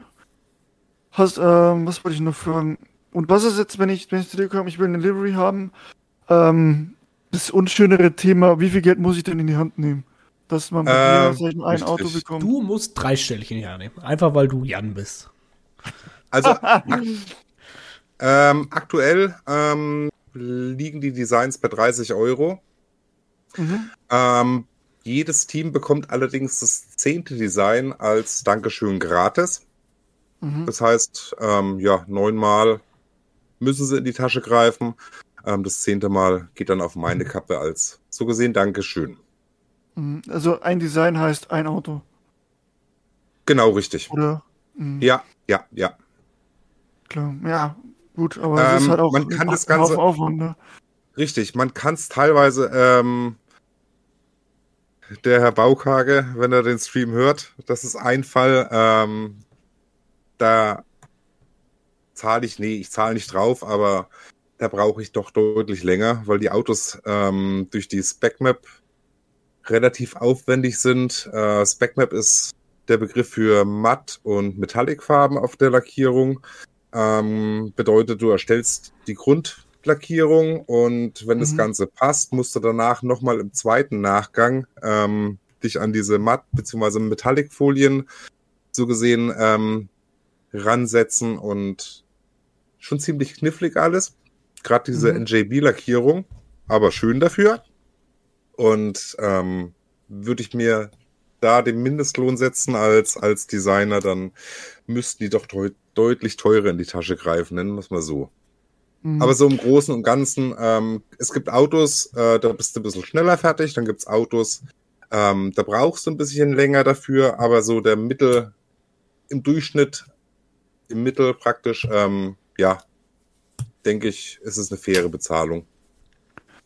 Hast, ähm, was wollte ich noch fragen? Und was ist jetzt, wenn ich, wenn ich zu dir komme, ich will eine Livery haben, ähm, das unschönere Thema, wie viel Geld muss ich denn in die Hand nehmen? Dass man bei Ähm, ein. Auto bekommt. Du musst dreistellig in die Hand nehmen. Einfach weil du Jan bist. Also ak ähm, aktuell ähm, liegen die Designs bei 30 Euro. Mhm. Ähm, jedes Team bekommt allerdings das zehnte Design als Dankeschön gratis. Mhm. Das heißt, ähm, ja, neunmal müssen sie in die Tasche greifen. Ähm, das zehnte Mal geht dann auf meine Kappe als so gesehen Dankeschön. Mhm. Also ein Design heißt ein Auto, Genau richtig. oder? Mhm. Ja, ja, ja. Klar. Ja, gut, aber es Ähm, ist halt auch man kann das Ganze- Aufwand, ne? Richtig. Man kann es teilweise, ähm, der Herr Baukage, wenn er den Stream hört, das ist ein Fall, ähm, da zahle ich, nee, ich zahle nicht drauf, aber da brauche ich doch deutlich länger, weil die Autos ähm, durch die SpecMap relativ aufwendig sind. Äh, SpecMap ist der Begriff für Matt- und Metallic-Farben auf der Lackierung. Ähm, bedeutet, du erstellst die Grundlackierung und wenn das Mhm. Ganze passt, musst du danach nochmal im zweiten Nachgang ähm, dich an diese Matt- bzw. Metallic-Folien so gesehen ähm, ransetzen und schon ziemlich knifflig alles. Gerade diese Mhm. NJB-Lackierung, aber schön dafür. Und ähm, würde ich mir da den Mindestlohn setzen als, als Designer, dann müssten die doch deut deutlich teurer in die Tasche greifen, nennen wir es mal so. Mhm. Aber so im Großen und Ganzen, ähm, es gibt Autos, äh, da bist du ein bisschen schneller fertig, dann gibt's Autos, ähm, da brauchst du ein bisschen länger dafür, aber so der Mittel, im Durchschnitt, im Mittel praktisch, ähm, ja, denke ich, ist es eine faire Bezahlung.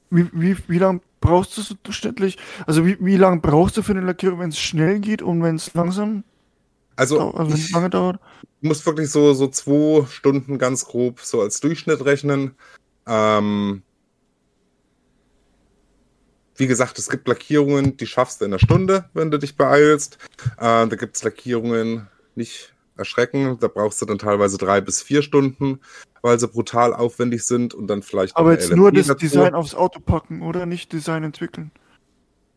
Wie, wie, wie lange brauchst du so durchschnittlich? Also wie, wie lange brauchst du für eine Lackierung, wenn es schnell geht und wenn es langsam Also, also es ich lange dauert? muss wirklich so, so zwei Stunden ganz grob so als Durchschnitt rechnen. Ähm, wie gesagt, es gibt Lackierungen, die schaffst du in einer Stunde, wenn du dich beeilst. Äh, da gibt's Lackierungen, nicht erschrecken, da brauchst du dann teilweise drei bis vier Stunden, weil sie brutal aufwendig sind und dann vielleicht Aber jetzt eine nur LMP das dazu. Design aufs Auto packen oder nicht Design entwickeln.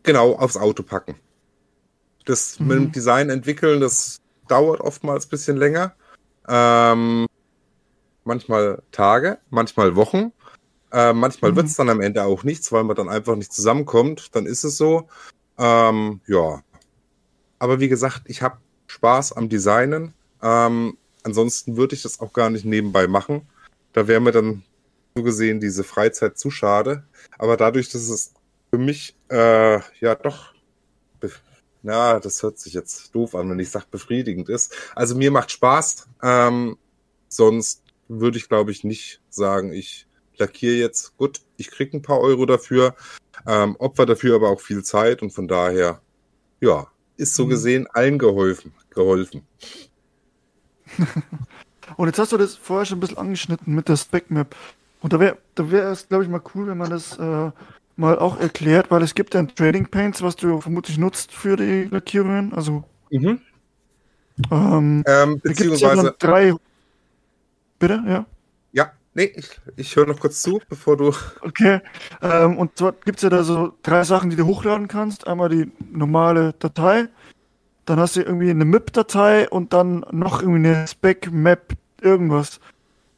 Genau, aufs Auto packen. Das mit dem Mhm. Design entwickeln, das dauert oftmals ein bisschen länger. Ähm, manchmal Tage, manchmal Wochen. Äh, manchmal Mhm. wird's dann am Ende auch nichts, weil man dann einfach nicht zusammenkommt. Dann ist es so. Ähm, ja. Aber wie gesagt, ich habe Spaß am Designen. Ähm, ansonsten würde ich das auch gar nicht nebenbei machen. Da wäre mir dann so gesehen diese Freizeit zu schade. Aber dadurch, dass es für mich äh, ja doch, na, das hört sich jetzt doof an, wenn ich sage befriedigend ist. Also mir macht Spaß. Ähm, sonst würde ich, glaube ich, nicht sagen, ich lackiere jetzt. Gut, ich krieg ein paar Euro dafür, ähm, opfer dafür aber auch viel Zeit und von daher, ja, ist so gesehen allen geholfen. geholfen. Und jetzt hast du das vorher schon ein bisschen angeschnitten mit der Spec-Map. Und da wäre da wär es, glaube ich, mal cool, wenn man das äh, mal auch erklärt, weil es gibt ja ein Trading Paints, was du vermutlich nutzt für die Lackierungen. Also, Mhm. ähm, Ähm, ja beziehungsweise, dann drei. Bitte, ja? ja, nee, ich, ich höre noch kurz zu, bevor du. Okay. Ähm, und zwar gibt es ja da so drei Sachen, die du hochladen kannst. Einmal die normale Datei, dann hast du irgendwie eine MIP-Datei und dann noch irgendwie eine Spec-Map, irgendwas.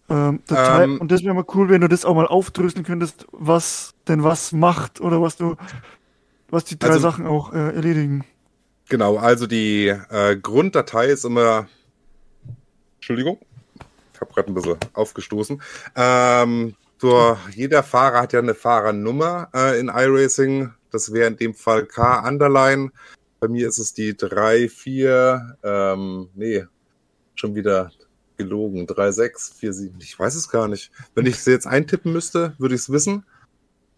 Ähm, Datei. Ähm, und das wäre mal cool, wenn du das auch mal aufdröseln könntest, was denn was macht oder was du, was die drei Also- Sachen auch äh, erledigen. Genau, also die äh, Grunddatei ist immer. Entschuldigung, ich habe gerade ein bisschen aufgestoßen. Ähm, so, jeder Fahrer hat ja eine Fahrernummer äh, in iRacing. Das wäre in dem Fall K Underline. Bei mir ist es die 3, 4, ähm, nee, schon wieder gelogen. 3, 6, 4, 7. Ich weiß es gar nicht. Wenn ich sie jetzt eintippen müsste, würde ich es wissen.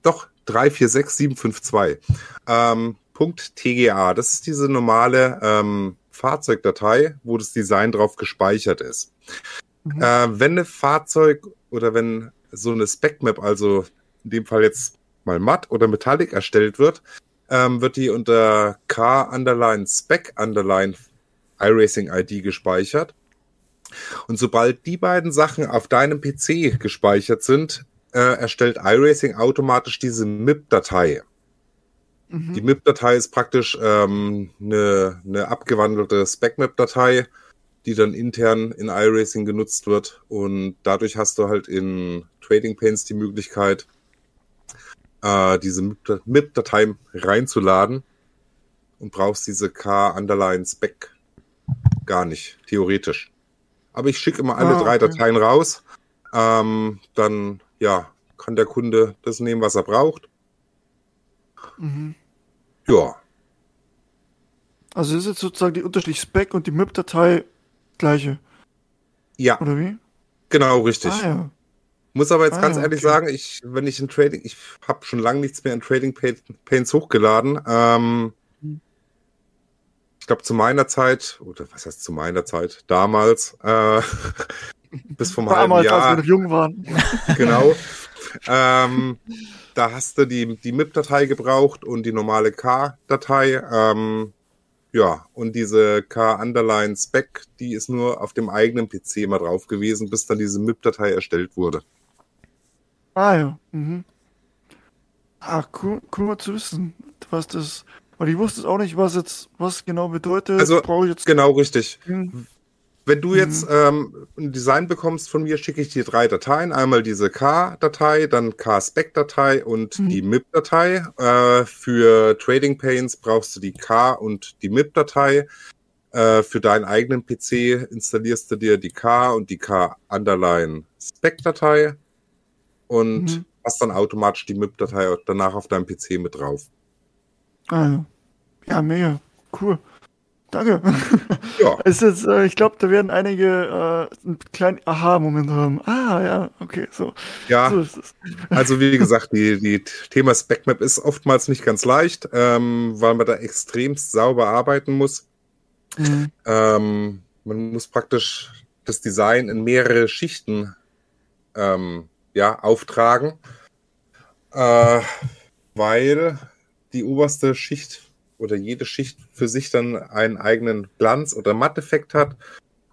Doch, 3, 4, 6, 7, 5, 2. Ähm, Punkt TGA. Das ist diese normale ähm, Fahrzeugdatei, wo das Design drauf gespeichert ist. Mhm. Äh, wenn ein Fahrzeug oder wenn so eine Spec-Map, also in dem Fall jetzt mal matt oder metallic erstellt wird, ähm, wird die unter K underline Spec underline iRacing ID gespeichert. Und sobald die beiden Sachen auf deinem PC gespeichert sind, äh, erstellt iRacing automatisch diese MIP-Datei. Mhm. Die MIP-Datei ist praktisch ähm, eine, eine abgewandelte Spec-Map-Datei, die dann intern in iRacing genutzt wird. Und dadurch hast du halt in Trading Paints die Möglichkeit, äh, diese MIP-Datei reinzuladen und brauchst diese K-Underline-Spec gar nicht, theoretisch. Aber ich schicke immer alle Ah, drei okay. Dateien raus. Ähm, dann, ja, kann der Kunde das nehmen, was er braucht. Mhm. Ja, Also ist jetzt sozusagen die unterschiedliche Spec und die MIP-Datei gleiche, ja, oder wie? genau, richtig. Ah ja. Muss aber jetzt Ah, ganz ehrlich okay. sagen, ich, wenn ich in Trading, ich habe schon lange nichts mehr in Trading Paint- Paints hochgeladen. Ähm, Hm. ich glaube zu meiner Zeit, oder was heißt zu meiner Zeit, damals, äh, bis vom halben Damals, als wir Jahr, noch jung waren. genau. ähm, da hast du die, die MIP-Datei gebraucht und die normale K-Datei. Ähm, ja, und diese K-Underline-Spec, die ist nur auf dem eigenen PC mal drauf gewesen, bis dann diese MIP-Datei erstellt wurde. Ah ja. Mhm. Ah, cool, cool mal zu wissen, was das. Weil ich wusste es auch nicht, was jetzt, was genau bedeutet. Also, brauche ich jetzt. Genau, richtig. Hm, Wenn du jetzt ähm, ein Design bekommst von mir, schicke ich dir drei Dateien. Einmal diese K-Datei, dann K-Spec-Datei und Mhm. die MIP-Datei. Äh, für Trading Paints brauchst du die K- und die MIP-Datei. Äh, für deinen eigenen PC installierst du dir die K- und die K-Underline-Spec-Datei und Mhm. hast dann automatisch die MIP-Datei danach auf deinem PC mit drauf. Ah ja. Ja, mega. Cool. Danke. Ja, Es ist, äh, ich glaube, da werden einige äh, einen kleinen Aha-Moment haben. Ah, ja, okay, so. ja. So ist es. Also wie gesagt, die, die Thema SpecMap ist oftmals nicht ganz leicht, ähm, weil man da extremst sauber arbeiten muss. Mhm. Ähm, man muss praktisch das Design in mehrere Schichten ähm, ja, auftragen, äh, weil die oberste Schicht oder jede Schicht für sich dann einen eigenen Glanz- oder Matteffekt hat.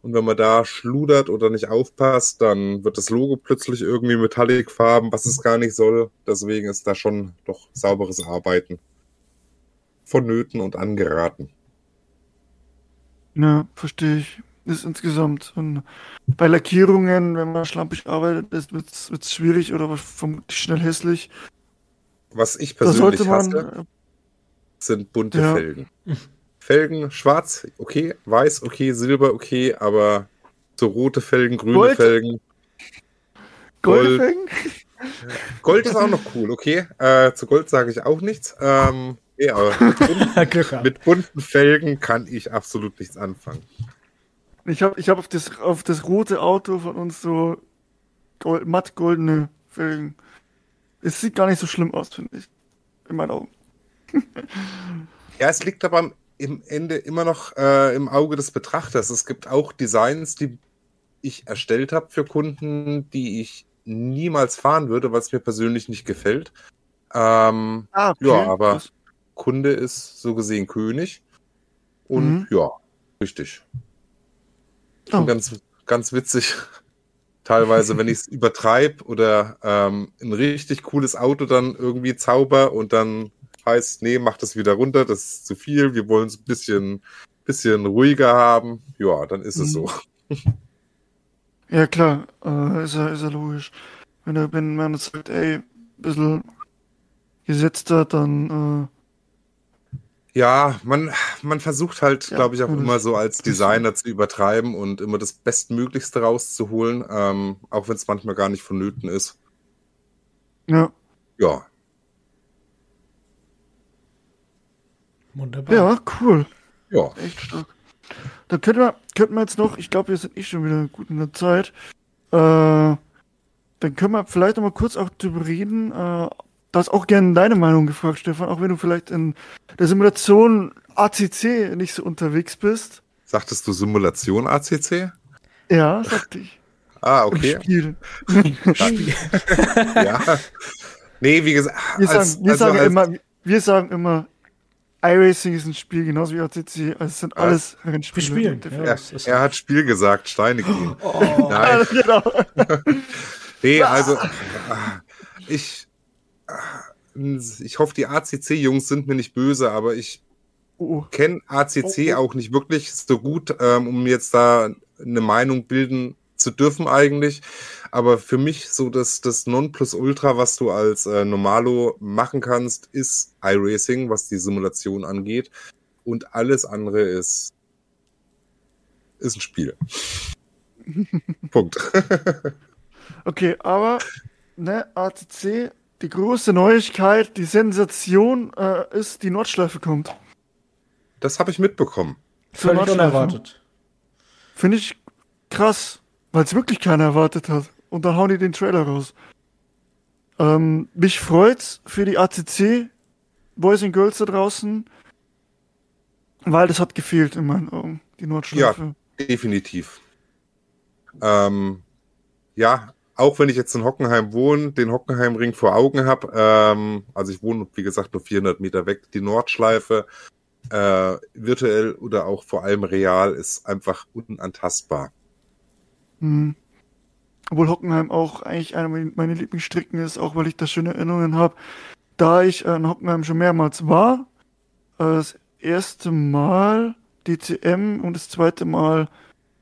Und wenn man da schludert oder nicht aufpasst, dann wird das Logo plötzlich irgendwie metallicfarben, was es gar nicht soll. Deswegen ist da schon doch sauberes Arbeiten vonnöten und angeraten. Ja, verstehe ich. Ist insgesamt. Und bei Lackierungen, wenn man schlampig arbeitet, wird es schwierig oder vermutlich schnell hässlich. Was ich persönlich sollte man. hasse, äh, sind bunte Ja. Felgen. Felgen, schwarz, okay, weiß, okay, silber, okay, aber so rote Felgen, grüne Gold? Felgen. Gold Gold. Gold ist auch noch cool, okay. Äh, zu Gold sage ich auch nichts. Ähm, nee, aber mit, bunten, mit bunten Felgen kann ich absolut nichts anfangen. Ich habe ich hab auf, das, auf das rote Auto von uns so gold, matt goldene Felgen. Es sieht gar nicht so schlimm aus, finde ich. In meinen Augen. Ja, es liegt aber im Ende immer noch äh, im Auge des Betrachters. Es gibt auch Designs, die ich erstellt habe für Kunden, die ich niemals fahren würde, weil es mir persönlich nicht gefällt. Ähm, Ah, okay. ja, aber Kunde ist so gesehen König. Und Mhm. ja, richtig. Oh. Ganz, ganz witzig. Teilweise, wenn ich es übertreibe oder ähm, ein richtig cooles Auto dann irgendwie zauber und dann heißt, nee, mach das wieder runter, das ist zu viel, wir wollen es ein bisschen, bisschen ruhiger haben. Ja, dann ist es Mhm. so. Ja, klar, äh, ist, ja, ist ja logisch. Wenn, er, wenn man sagt, ey, ein bisschen gesetzter, dann, Ja, man, man versucht halt, Ja, glaube ich, auch immer so als Designer zu übertreiben und immer das Bestmöglichste rauszuholen, ähm, auch wenn es manchmal gar nicht vonnöten ist. ja. Ja, Wunderbar. Ja, cool. ja. Echt stark. Dann könnten wir, könnten wir jetzt noch, ich glaube, wir sind eh schon wieder gut in der Zeit. Äh, dann können wir vielleicht noch mal kurz auch drüber reden. Äh, da ist auch gerne deine Meinung gefragt, Stefan, auch wenn du vielleicht in der Simulation ACC nicht so unterwegs bist. Sagtest du Simulation ACC? Ja, sagte ich. Ah, Im okay. Spiel. ja. Nee, wie gesagt, Wir als, sagen, wir also sagen als, immer, wir sagen immer, iRacing ist ein Spiel, genauso wie ACC. Also es sind Ja. alles Rennspiele. Wir spielen, ja. er, er hat Spiel gesagt, steinig ihn. Oh, Nein, genau. nee, also ich, ich hoffe, die ACC-Jungs sind mir nicht böse, aber ich Oh, kenne ACC auch nicht wirklich so gut, ähm, um jetzt da eine Meinung bilden zu dürfen eigentlich. Aber für mich so das, das Nonplusultra, was du als äh, Normalo machen kannst, ist iRacing, was die Simulation angeht. Und alles andere ist, ist ein Spiel. Punkt. Okay, aber ne, ACC, die große Neuigkeit, die Sensation äh, ist, die Nordschleife kommt. Das habe ich mitbekommen. Völlig unerwartet. Finde ich krass, weil es wirklich keiner erwartet hat. Und dann hauen die den Trailer raus. Ähm, mich freut's für die ACC Boys and Girls da draußen, weil das hat gefehlt in meinen Augen, die Nordschleife. Definitiv. Ähm, ja, auch wenn ich jetzt in Hockenheim wohne, den Hockenheimring vor Augen habe, ähm, also ich wohne, wie gesagt, nur 400 Meter weg, die Nordschleife, äh, virtuell oder auch vor allem real, ist einfach unantastbar. Hm. Obwohl Hockenheim auch eigentlich einer mein- meiner Lieblingsstrecken ist, auch weil ich da schöne Erinnerungen habe. Da ich äh, in Hockenheim schon mehrmals war, äh, das erste Mal DTM und das zweite Mal,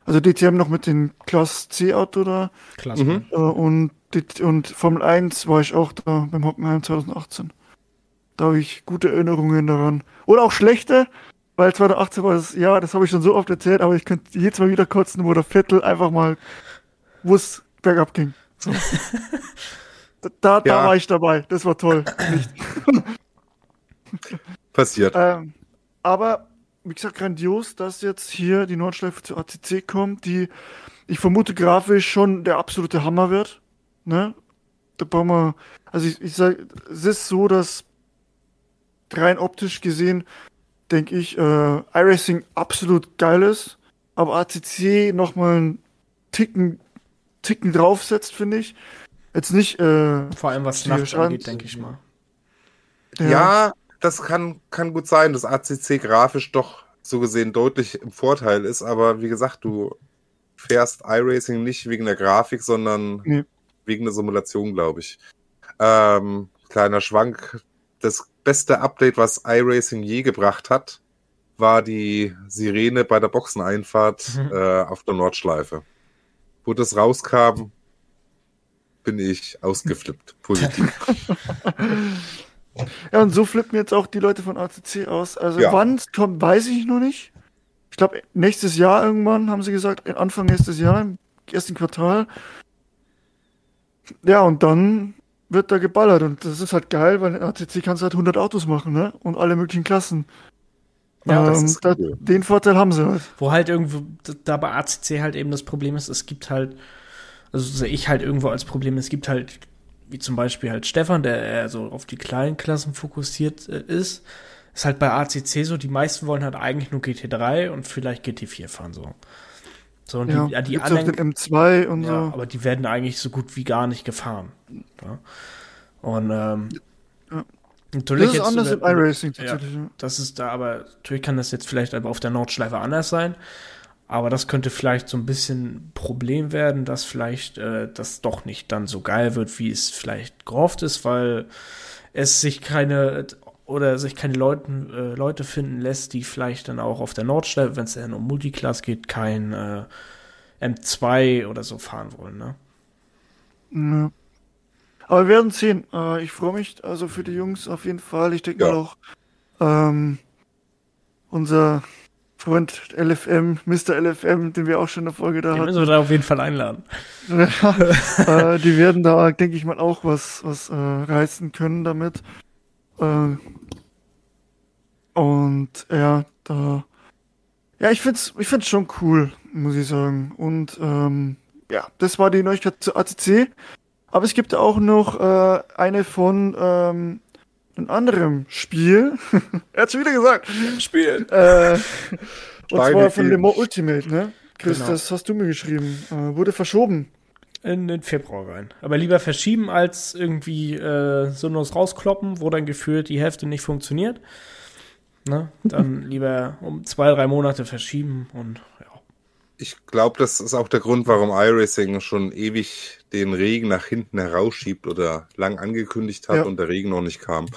also DTM noch mit dem Class C Auto da Klasse. Mhm. äh, und, und Formel 1 war ich auch da beim Hockenheim 2018. Da habe ich gute Erinnerungen daran. Oder auch schlechte, weil 2018 war das, ja, das habe ich schon so oft erzählt, aber ich könnte jedes Mal wieder kotzen, wo der Vettel einfach mal, wo es bergab ging. So. da, da, da Ja. war ich dabei. Das war toll. Passiert. Ähm, aber, wie gesagt, grandios, dass jetzt hier die Nordschleife zur ACC kommt, die, ich vermute, grafisch schon der absolute Hammer wird. Ne? Da brauchen wir, also ich, ich sag, es ist so, dass rein optisch gesehen, denke ich, äh, iRacing absolut geil ist, aber ACC nochmal einen Ticken, Ticken draufsetzt, finde ich. Jetzt nicht, äh, Vor allem was Die Nacht angeht, denke ich mal. Ja, das kann, kann gut sein, dass ACC grafisch doch so gesehen deutlich im Vorteil ist, aber wie gesagt, du fährst iRacing nicht wegen der Grafik, sondern Nee. wegen der Simulation, glaube ich. Ähm, kleiner Schwank. Das beste Update, was iRacing je gebracht hat, war die Sirene bei der Boxeneinfahrt Mhm. äh, auf der Nordschleife. Wo das rauskam, bin ich ausgeflippt. Positiv. Ja, und so flippen jetzt auch die Leute von ACC aus. Also Ja. wann es kommt, weiß ich noch nicht. Ich glaube, nächstes Jahr irgendwann, haben sie gesagt, Anfang nächstes Jahr, im ersten Quartal. Ja, und dann wird da geballert. Und das ist halt geil, weil in ACC kannst du halt 100 Autos machen, ne? Und alle möglichen Klassen. Ja, das Ähm, ist da, cool. Den Vorteil haben sie halt. Wo halt irgendwo, da bei ACC halt eben das Problem ist, es gibt halt, also sehe ich halt irgendwo als Problem, es gibt halt, wie zum Beispiel halt Stefan, der eher so auf die kleinen Klassen fokussiert äh, ist. Ist halt bei ACC so, die meisten wollen halt eigentlich nur GT3 und vielleicht GT4 fahren so. So, und ja, die, ja, die anderen. M2 und ja, so. Aber die werden eigentlich so gut wie gar nicht gefahren. Ja. Und ähm, ja. natürlich das ist jetzt, anders im iRacing tatsächlich. Ja, das ist da, aber natürlich kann das jetzt vielleicht aber auf der Nordschleife anders sein. Aber das könnte vielleicht so ein bisschen Problem werden, dass vielleicht äh, das doch nicht dann so geil wird, wie es vielleicht gehofft ist, weil es sich keine oder sich keine Leuten, äh, Leute finden lässt, die vielleicht dann auch auf der Nordschleife, wenn es dann um Multiclass geht, kein äh, M2 oder so fahren wollen, ne? Ja. Aber wir werden sehen. Äh, ich freue mich also für die Jungs auf jeden Fall. Ich denke ja. mal auch ähm, unser Freund LFM, Mr. LFM, den wir auch schon in der Folge da den hatten. müssen wir da auf jeden Fall einladen. ja, äh, die werden da, denke ich mal, auch was, was äh, reißen können damit. Äh, und ja, da. Ja, ich find's, ich find's schon cool, muss ich sagen. Und ähm, ja, das war die Neuigkeit zu ACC. Aber es gibt auch noch äh, eine von ähm, einem anderen Spiel. er hat schon wieder gesagt. Spiel. Äh, und zwar von Le Mans Ultimate, ne? Chris, genau. das hast du mir geschrieben. Äh, wurde verschoben. In den Februar rein. Aber lieber verschieben, als irgendwie äh, so nur rauskloppen, wo dann gefühlt die Hälfte nicht funktioniert. Ne? Dann lieber um zwei, drei Monate verschieben und ja. Ich glaube, das ist auch der Grund, warum iRacing schon ewig den Regen nach hinten herausschiebt oder lang angekündigt hat ja. und der Regen noch nicht kam.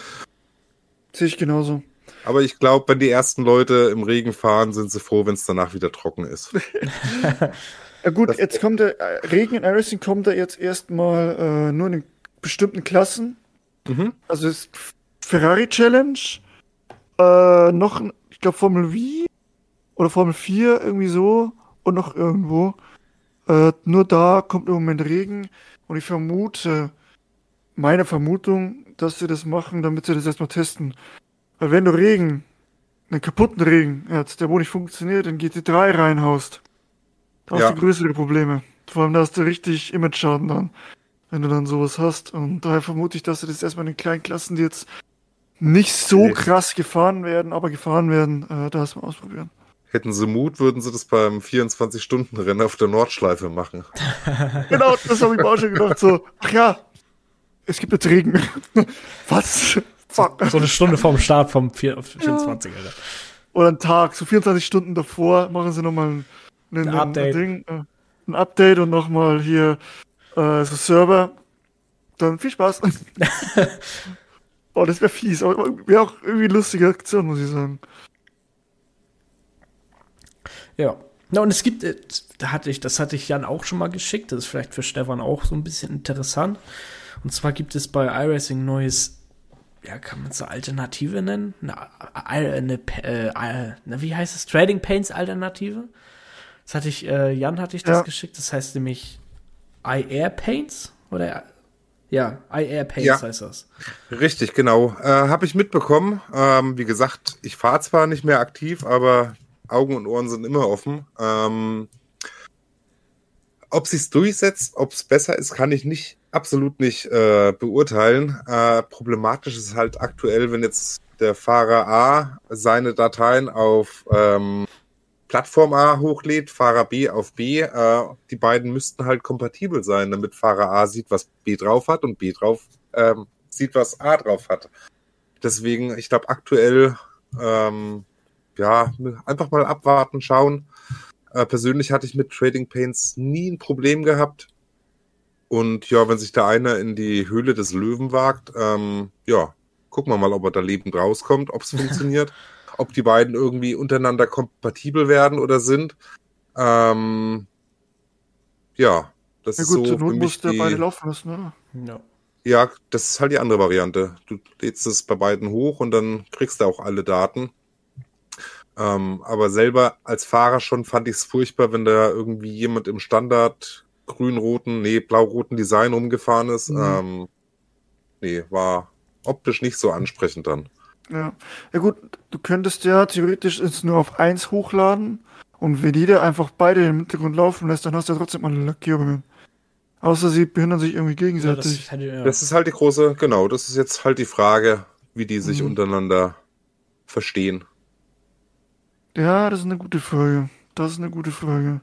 Sehe ich genauso. Aber ich glaube, wenn die ersten Leute im Regen fahren, sind sie froh, wenn es danach wieder trocken ist. Ja gut, das jetzt kommt der äh, Regen in Racing kommt da jetzt erstmal äh, nur in bestimmten Klassen. Mhm. Also ist Ferrari Challenge, äh, noch, ich glaube Formel V oder Formel 4 irgendwie so und noch irgendwo. Äh, nur da kommt im Moment Regen und ich vermute, meine Vermutung, dass sie das machen, damit sie das erstmal testen. Weil wenn du Regen, einen kaputten Regen, jetzt, der wo nicht funktioniert, in GT3 reinhaust, da hast ja. du größere Probleme. Vor allem da hast du richtig Image-Schaden dann, wenn du dann sowas hast. Und daher vermute ich, dass sie das erstmal in den kleinen Klassen, die jetzt nicht so krass gefahren werden, aber gefahren werden, äh, da erstmal ausprobieren. Hätten sie Mut, würden sie das beim 24-Stunden-Rennen auf der Nordschleife machen. genau, das habe ich mir auch schon gedacht. So, ach ja, es gibt jetzt Regen. Was? Fuck. So eine Stunde vorm Start vom 24, ja. Alter. Oder ein Tag, so 24 Stunden davor machen sie nochmal ein ein, ein Update. Ding, äh, ein Update und nochmal hier äh, so Server. Dann viel Spaß. oh, das wäre fies, aber wäre auch irgendwie eine lustige Aktion, muss ich sagen. Ja. Na, und es gibt, äh, da hatte ich, das hatte ich Jan auch schon mal geschickt, das ist vielleicht für Stefan auch so ein bisschen interessant. Und zwar gibt es bei iRacing neues, ja, kann man es eine Alternative nennen? Eine, eine, eine, eine, wie heißt es? Trading Paints Alternative? Das hatte ich, äh, Jan hatte ich das ja. geschickt, das heißt nämlich iAir Paints oder ja, iAir Paints ja. heißt das. Richtig, genau. Äh, Habe ich mitbekommen. Ähm, wie gesagt, ich fahre zwar nicht mehr aktiv, aber Augen und Ohren sind immer offen. Ähm, ob sich's durchsetzt, ob es besser ist, kann ich nicht absolut nicht äh, beurteilen. Äh, problematisch ist halt aktuell, wenn jetzt der Fahrer A seine Dateien auf ähm, Plattform A hochlädt, Fahrer B auf B. Äh, die beiden müssten halt kompatibel sein, damit Fahrer A sieht, was B drauf hat und B drauf ähm, sieht, was A drauf hat. Deswegen, ich glaube, aktuell ähm, ja, einfach mal abwarten, schauen. Äh, persönlich hatte ich mit Trading Paints nie ein Problem gehabt. Und ja, wenn sich der eine in die Höhle des Löwen wagt, ähm, ja, gucken wir mal, ob er da lebend rauskommt, ob es funktioniert ob die beiden irgendwie untereinander kompatibel werden oder sind. Ähm, ja, das ja, gut, ist so für mich die... beide laufen lassen, oder? Ja. Ja, das ist halt die andere Variante. Du lädst es bei beiden hoch und dann kriegst du auch alle Daten. Ähm, aber selber als Fahrer schon fand ich es furchtbar, wenn da irgendwie jemand im Standard grün-roten, nee, blau-roten Design rumgefahren ist. Mhm. Ähm, nee, war optisch nicht so ansprechend dann. Ja. Ja gut, du könntest ja theoretisch es nur auf eins hochladen und wenn jeder einfach beide im Hintergrund laufen lässt, dann hast du ja trotzdem alle Lackierungen. Außer sie behindern sich irgendwie gegenseitig. Ja, das, ja. das, ist halt die große, genau, das ist jetzt halt die Frage, wie die sich mhm. untereinander verstehen? Ja, das ist eine gute Frage. Das ist eine gute Frage.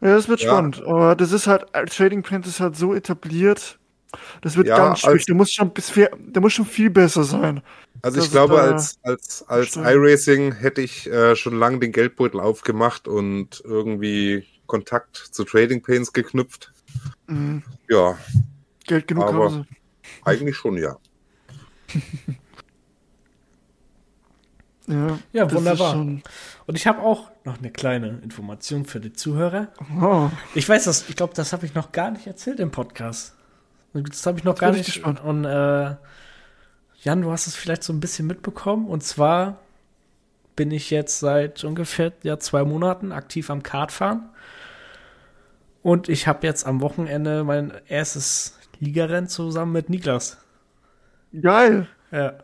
Ja, das wird ja. spannend. Aber das ist halt, Trading Pants ist halt so etabliert. Das wird ja, ganz schwierig. Der muss schon der muss schon viel besser sein. Also ich glaube, als, als, als iRacing hätte ich äh, schon lange den Geldbeutel aufgemacht und irgendwie Kontakt zu Trading Pains geknüpft. Mhm. Ja. Geld genug aber haben sie. Eigentlich schon, ja. ja, ja wunderbar. Und ich habe auch noch eine kleine Information für die Zuhörer. Oh. Ich weiß das, ich glaube, das habe ich noch gar nicht erzählt im Podcast. Das habe ich noch das gar nicht. Gespannt. Und äh, Jan, du hast es vielleicht so ein bisschen mitbekommen. Und zwar bin ich jetzt seit ungefähr ja, zwei Monaten aktiv am Kartfahren. Und ich habe jetzt am Wochenende mein erstes Ligarennen zusammen mit Niklas. Geil. Ja.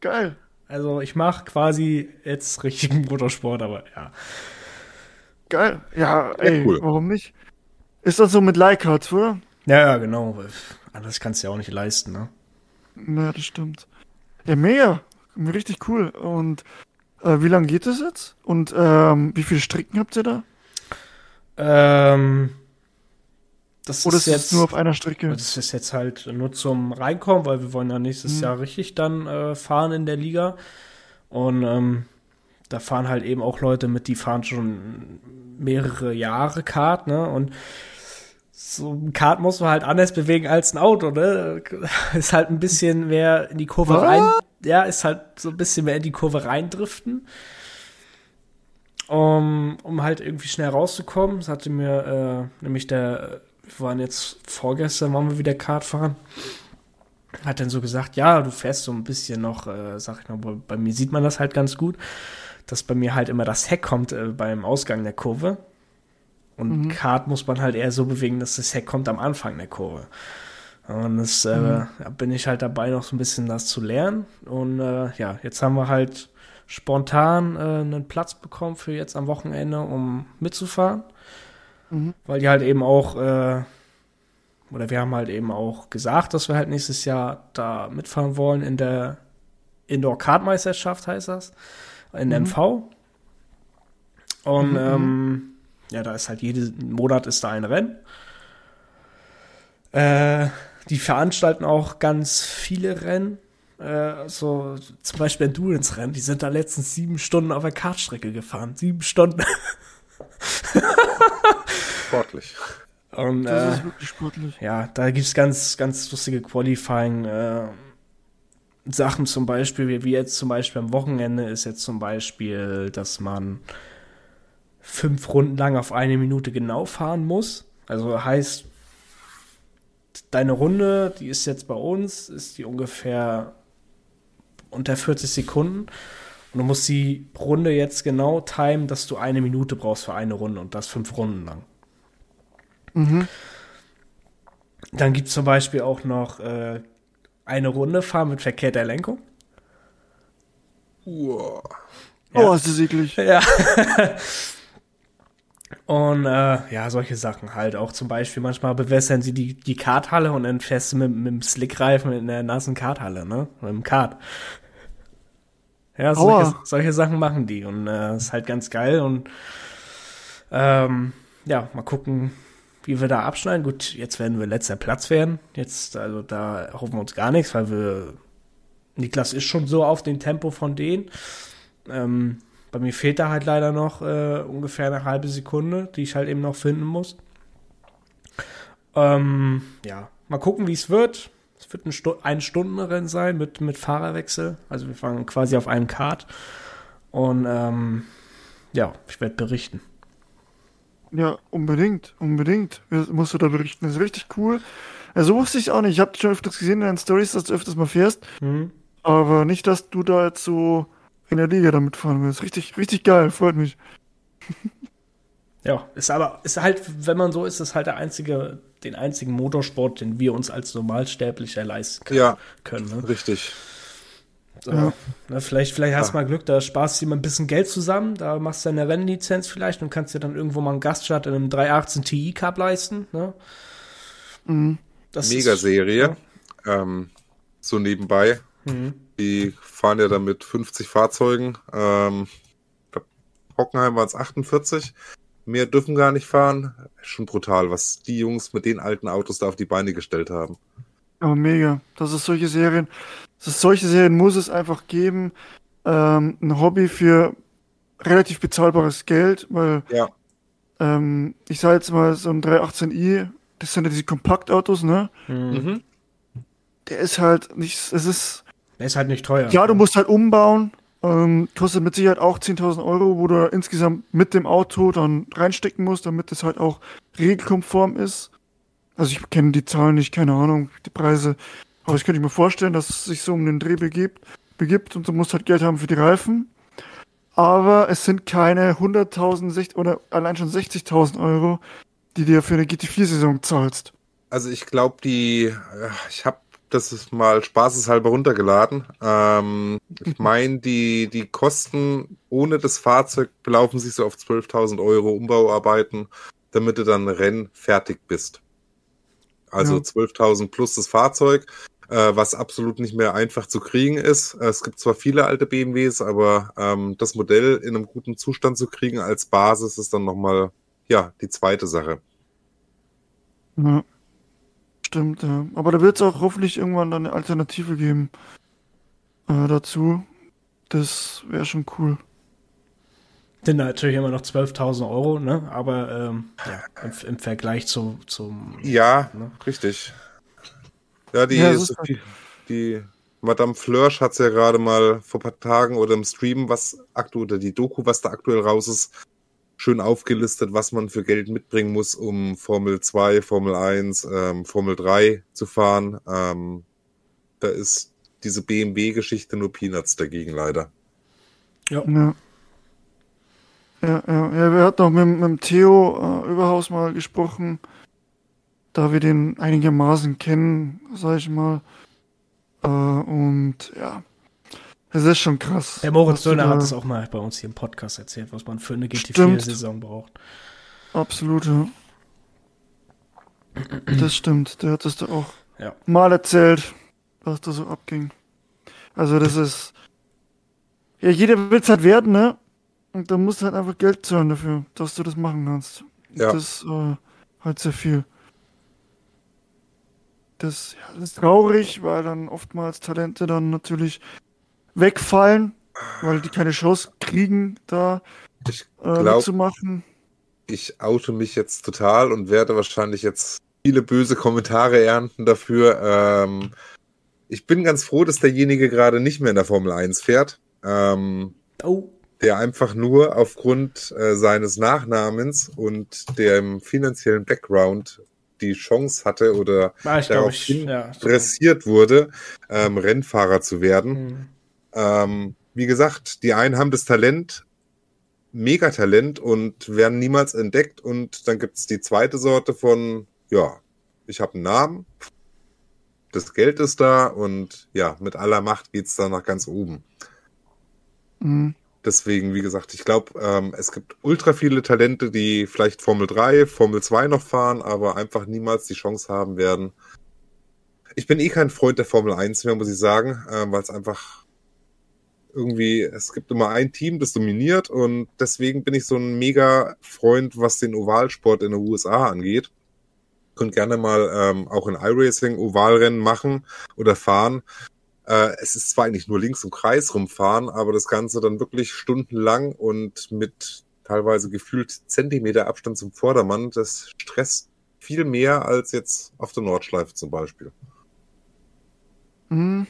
Geil. Also ich mache quasi jetzt richtigen Motorsport, aber ja. Geil. Ja, ey, cool. warum nicht? Ist das so mit Leihcards, oder? Ja, ja, genau. Anders kannst du ja auch nicht leisten, ne? Ja, das stimmt. Ja, mega. Richtig cool. Und äh, wie lange geht es jetzt? Und ähm, wie viele Stricken habt ihr da? Ähm, das Oder ist jetzt nur auf einer Strecke. Das ist jetzt halt nur zum Reinkommen, weil wir wollen ja nächstes hm. Jahr richtig dann äh, fahren in der Liga. Und ähm, da fahren halt eben auch Leute mit, die fahren schon mehrere Jahre Kart, ne? Und so ein Kart muss man halt anders bewegen als ein Auto, ne? Ist halt ein bisschen mehr in die Kurve Was? rein. Ja, ist halt so ein bisschen mehr in die Kurve reindriften. Um, um halt irgendwie schnell rauszukommen. Das hatte mir äh, nämlich der wir waren jetzt vorgestern, waren wir wieder Kart fahren. Hat dann so gesagt, ja, du fährst so ein bisschen noch, äh, sag ich mal, bei, bei mir sieht man das halt ganz gut, dass bei mir halt immer das Heck kommt äh, beim Ausgang der Kurve. Und mhm. Kart muss man halt eher so bewegen, dass das Heck kommt am Anfang der Kurve. Und das äh, mhm. bin ich halt dabei, noch so ein bisschen das zu lernen. Und äh, ja, jetzt haben wir halt spontan äh, einen Platz bekommen für jetzt am Wochenende, um mitzufahren. Mhm. Weil die halt eben auch, äh, oder wir haben halt eben auch gesagt, dass wir halt nächstes Jahr da mitfahren wollen in der Indoor-Kartmeisterschaft, heißt das, in mhm. MV. Und mhm. ähm, ja, da ist halt jeden Monat ist da ein Rennen. Äh, die veranstalten auch ganz viele Rennen. Äh, so zum Beispiel Endurance-Rennen. Die sind da letztens sieben Stunden auf der Kartstrecke gefahren. Sieben Stunden. sportlich. Und, das äh, ist wirklich sportlich. Ja, da gibt es ganz, ganz lustige Qualifying. Äh, Sachen zum Beispiel, wie, wie jetzt zum Beispiel am Wochenende ist jetzt zum Beispiel, dass man fünf Runden lang auf eine Minute genau fahren muss. Also heißt, deine Runde, die ist jetzt bei uns, ist die ungefähr unter 40 Sekunden. Und du musst die Runde jetzt genau timen, dass du eine Minute brauchst für eine Runde und das fünf Runden lang. Mhm. Dann gibt es zum Beispiel auch noch äh, eine Runde fahren mit verkehrter Lenkung. Wow. Ja. Oh, ist das eklig. Ja. Und äh, ja, solche Sachen halt. Auch zum Beispiel manchmal bewässern sie die, die Karthalle und dann fährst du mit, mit dem Slickreifen in der nassen Karthalle, ne? Mit dem Kart. Ja, solche, solche, Sachen machen die und äh, ist halt ganz geil und ähm, ja, mal gucken, wie wir da abschneiden. Gut, jetzt werden wir letzter Platz werden. Jetzt, also da hoffen wir uns gar nichts, weil wir Niklas ist schon so auf dem Tempo von denen. Ähm, bei mir fehlt da halt leider noch äh, ungefähr eine halbe Sekunde, die ich halt eben noch finden muss. Ähm, ja, mal gucken, wie es wird. Es wird ein, Stu ein Stundenrennen sein mit, mit Fahrerwechsel. Also wir fahren quasi auf einem Kart. Und ähm, ja, ich werde berichten. Ja, unbedingt, unbedingt. Musst du da berichten. Das ist richtig cool. Also wusste ich auch nicht. Ich habe schon öfters gesehen in deinen Stories, dass du öfters mal fährst. Mhm. Aber nicht, dass du da jetzt so in der Liga damit fahren willst. Richtig, richtig geil. Freut mich. Ja, ist aber, ist halt, wenn man so ist, ist halt der einzige, den einzigen Motorsport, den wir uns als Normalsterblicher leisten können. Ja, können, ne? richtig. So, ja. ne, vielleicht vielleicht hast du mal Glück, da sparst du dir mal ein bisschen Geld zusammen, da machst du eine Rennlizenz vielleicht und kannst dir dann irgendwo mal einen Gaststart in einem 318 Ti Cup leisten. Ne? Mhm. Mega-Serie. Ja. Ähm, so nebenbei. Mhm. Die fahren ja dann mit 50 Fahrzeugen. Ähm, Hockenheim waren es 48. Mehr dürfen gar nicht fahren. Schon brutal, was die Jungs mit den alten Autos da auf die Beine gestellt haben. Aber mega. Das ist solche Serien. Das ist solche Serien muss es einfach geben. Ähm, ein Hobby für relativ bezahlbares Geld, weil Ja. ähm, ich sage jetzt mal so ein 318i, das sind ja diese Kompaktautos, ne? Hm. Mhm. Der ist halt nicht, es ist, Der ist halt nicht teuer. ja, du musst halt umbauen, ähm, kostet mit Sicherheit auch 10.000 Euro, wo du insgesamt mit dem Auto dann reinstecken musst, damit es halt auch regelkonform ist. Also ich kenne die Zahlen nicht, keine Ahnung, die Preise, aber ich könnte mir vorstellen, dass es sich so um den Dreh begibt, begibt und du musst halt Geld haben für die Reifen. Aber es sind keine 100.000 sech- oder allein schon 60.000 Euro, die dir für eine GT4-Saison zahlst. Also ich glaube, die, äh, ich habe das ist mal spaßeshalber runtergeladen. Ähm, ich meine, die, die Kosten ohne das Fahrzeug belaufen sich so auf 12.000 Euro Umbauarbeiten, damit du dann rennfertig bist. Also Ja. 12.000 plus das Fahrzeug, äh, was absolut nicht mehr einfach zu kriegen ist. Es gibt zwar viele alte BMWs, aber ähm, das Modell in einem guten Zustand zu kriegen als Basis ist dann nochmal, ja, die zweite Sache. Ja. Stimmt, ja. Aber da wird es auch hoffentlich irgendwann dann eine Alternative geben äh, dazu. Das wäre schon cool. Sind natürlich immer noch 12.000 Euro, ne? Aber ähm, ja, im, im Vergleich zu, zum. Ja, Ne? richtig. Ja, die, Ja, ist Sophie, die Madame Flörsch hat ja gerade mal vor ein paar Tagen oder im Stream, was aktuell, oder die Doku, was da aktuell raus ist, schön aufgelistet, was man für Geld mitbringen muss, um Formel 2, Formel 1, ähm, Formel 3 zu fahren. Ähm, da ist diese BMW-Geschichte nur Peanuts dagegen, leider. Ja. Ja. Ja, ja, ja, wir hatten auch mit, mit dem Theo äh, Überhaus mal gesprochen, da wir den einigermaßen kennen, sag ich mal. Äh, und ja, es ist schon krass. Der Moritz Döner hat es auch mal bei uns hier im Podcast erzählt, was man für eine Stimmt. GT4-Saison braucht. Absolut, ja. Das stimmt, der hat es da auch Ja. mal erzählt, was da so abging. Also das ist. Ja, jeder will es halt werden, ne? Und da musst du halt einfach Geld zahlen dafür, dass du das machen kannst. Ja. Das äh, halt sehr viel. Das, ja, das ist traurig, weil dann oftmals Talente dann natürlich wegfallen, weil die keine Chance kriegen, da Ich äh, glaub- mitzumachen. ich oute mich jetzt total und werde wahrscheinlich jetzt viele böse Kommentare ernten dafür. Ähm, ich bin ganz froh, dass derjenige gerade nicht mehr in der Formel 1 fährt. Ähm, Oh, der einfach nur aufgrund äh, seines Nachnamens und dem finanziellen Background die Chance hatte oder ah, darauf ich. Ja, dressiert wurde, ähm, Rennfahrer zu werden. Hm. Ähm, wie gesagt, die einen haben das Talent, Megatalent und werden niemals entdeckt. Und dann gibt es die zweite Sorte von, ja, ich habe einen Namen, das Geld ist da und ja, mit aller Macht geht's da nach ganz oben. Mhm. Deswegen, wie gesagt, ich glaube, ähm, es gibt ultra viele Talente, die vielleicht Formel 3, Formel 2 noch fahren, aber einfach niemals die Chance haben werden. Ich bin eh kein Freund der Formel 1 mehr, muss ich sagen, ähm, weil es einfach irgendwie, es gibt immer ein Team, das dominiert und deswegen bin ich so ein mega Freund, was den Ovalsport in den USA angeht. Könnt gerne mal ähm, auch in iRacing Ovalrennen machen oder fahren. Äh, es ist zwar eigentlich nur links im Kreis rumfahren, aber das Ganze dann wirklich stundenlang und mit teilweise gefühlt Zentimeter Abstand zum Vordermann, das stresst viel mehr als jetzt auf der Nordschleife zum Beispiel. Mhm.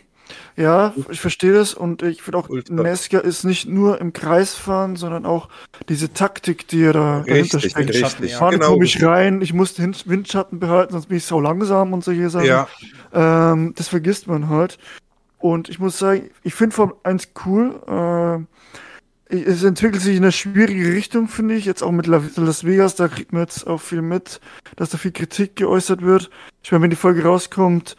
Ja, ich verstehe das und ich finde auch, Ultra. NASCAR ist nicht nur im Kreis fahren, sondern auch diese Taktik, die er da dahinter Richtig, steckt. richtig. Ja, Vorne genau. komme ich rein, ich muss den Windschatten behalten, sonst bin ich sau langsam und solche Sachen. Ja, Ähm, das vergisst man halt. Und ich muss sagen, ich finde Formel 1 cool. Äh, es entwickelt sich in eine schwierige Richtung, finde ich. Jetzt auch mit La- Las Vegas, da kriegt man jetzt auch viel mit, dass da viel Kritik geäußert wird. Ich meine, wenn die Folge rauskommt,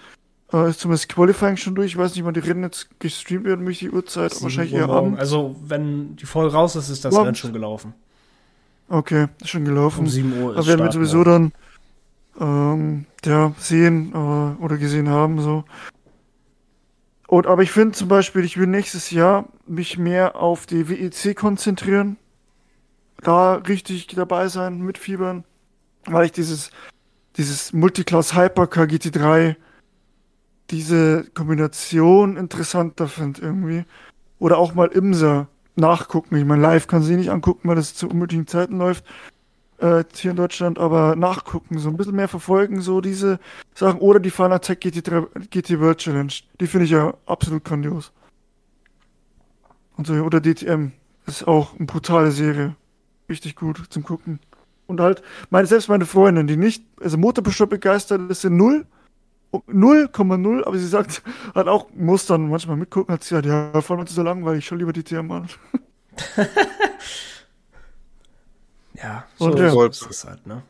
äh, ist zumindest Qualifying schon durch. Ich weiß nicht, wann die Rennen jetzt gestreamt werden, welche Uhrzeit. Sieben Wahrscheinlich eher. Abend. Also, wenn die Folge raus ist, ist das. Rennen schon gelaufen. Okay, ist schon gelaufen. Um 7 Uhr ist Das werden wir sowieso morgen. dann ähm, ja, sehen äh, oder gesehen haben. So. Und, aber ich finde zum Beispiel, ich will nächstes Jahr mich mehr auf die WEC konzentrieren. Da richtig dabei sein, mitfiebern. Weil ich dieses, dieses Multiclass Hypercar GT3, diese Kombination interessanter finde irgendwie. Oder auch mal Imsa nachgucken. Ich meine, live kann sie nicht angucken, weil das zu unmöglichen Zeiten läuft äh, hier in Deutschland, aber nachgucken, so ein bisschen mehr verfolgen, so diese Sachen. Oder die Fanatec GT, GT World Challenge. Die finde ich ja absolut grandios. Und so, oder DTM. Ist auch eine brutale Serie. Richtig gut zum Gucken. Und halt, meine, selbst meine Freundin, die nicht, also Motorbeschub begeistert ist, sind null. 0,0, aber sie sagt, hat auch, muss dann manchmal mitgucken, hat sie gesagt, ja, vor allem ist so langweilig, ich schon lieber die TM an. ja, so, ja. so ist es halt, ne?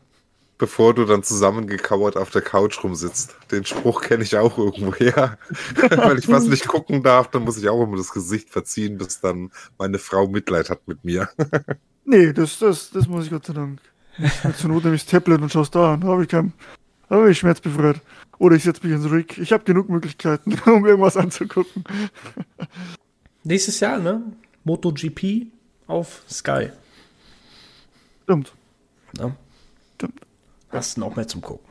Bevor du dann zusammengekauert auf der Couch rumsitzt. Den Spruch kenne ich auch irgendwoher. Weil ich was nicht gucken darf, dann muss ich auch immer das Gesicht verziehen, bis dann meine Frau Mitleid hat mit mir. nee, das, das, das muss ich Gott sei Dank. Zur Not nehme ich das Tablet und schaust da an. Da habe ich keinen, da habe ich schmerzbefreit. Oder ich setze mich ins Rig. Ich habe genug Möglichkeiten, um irgendwas anzugucken. Nächstes Jahr, ne? MotoGP auf Sky. Stimmt. Ja. Stimmt. Hast du noch mehr zum Gucken.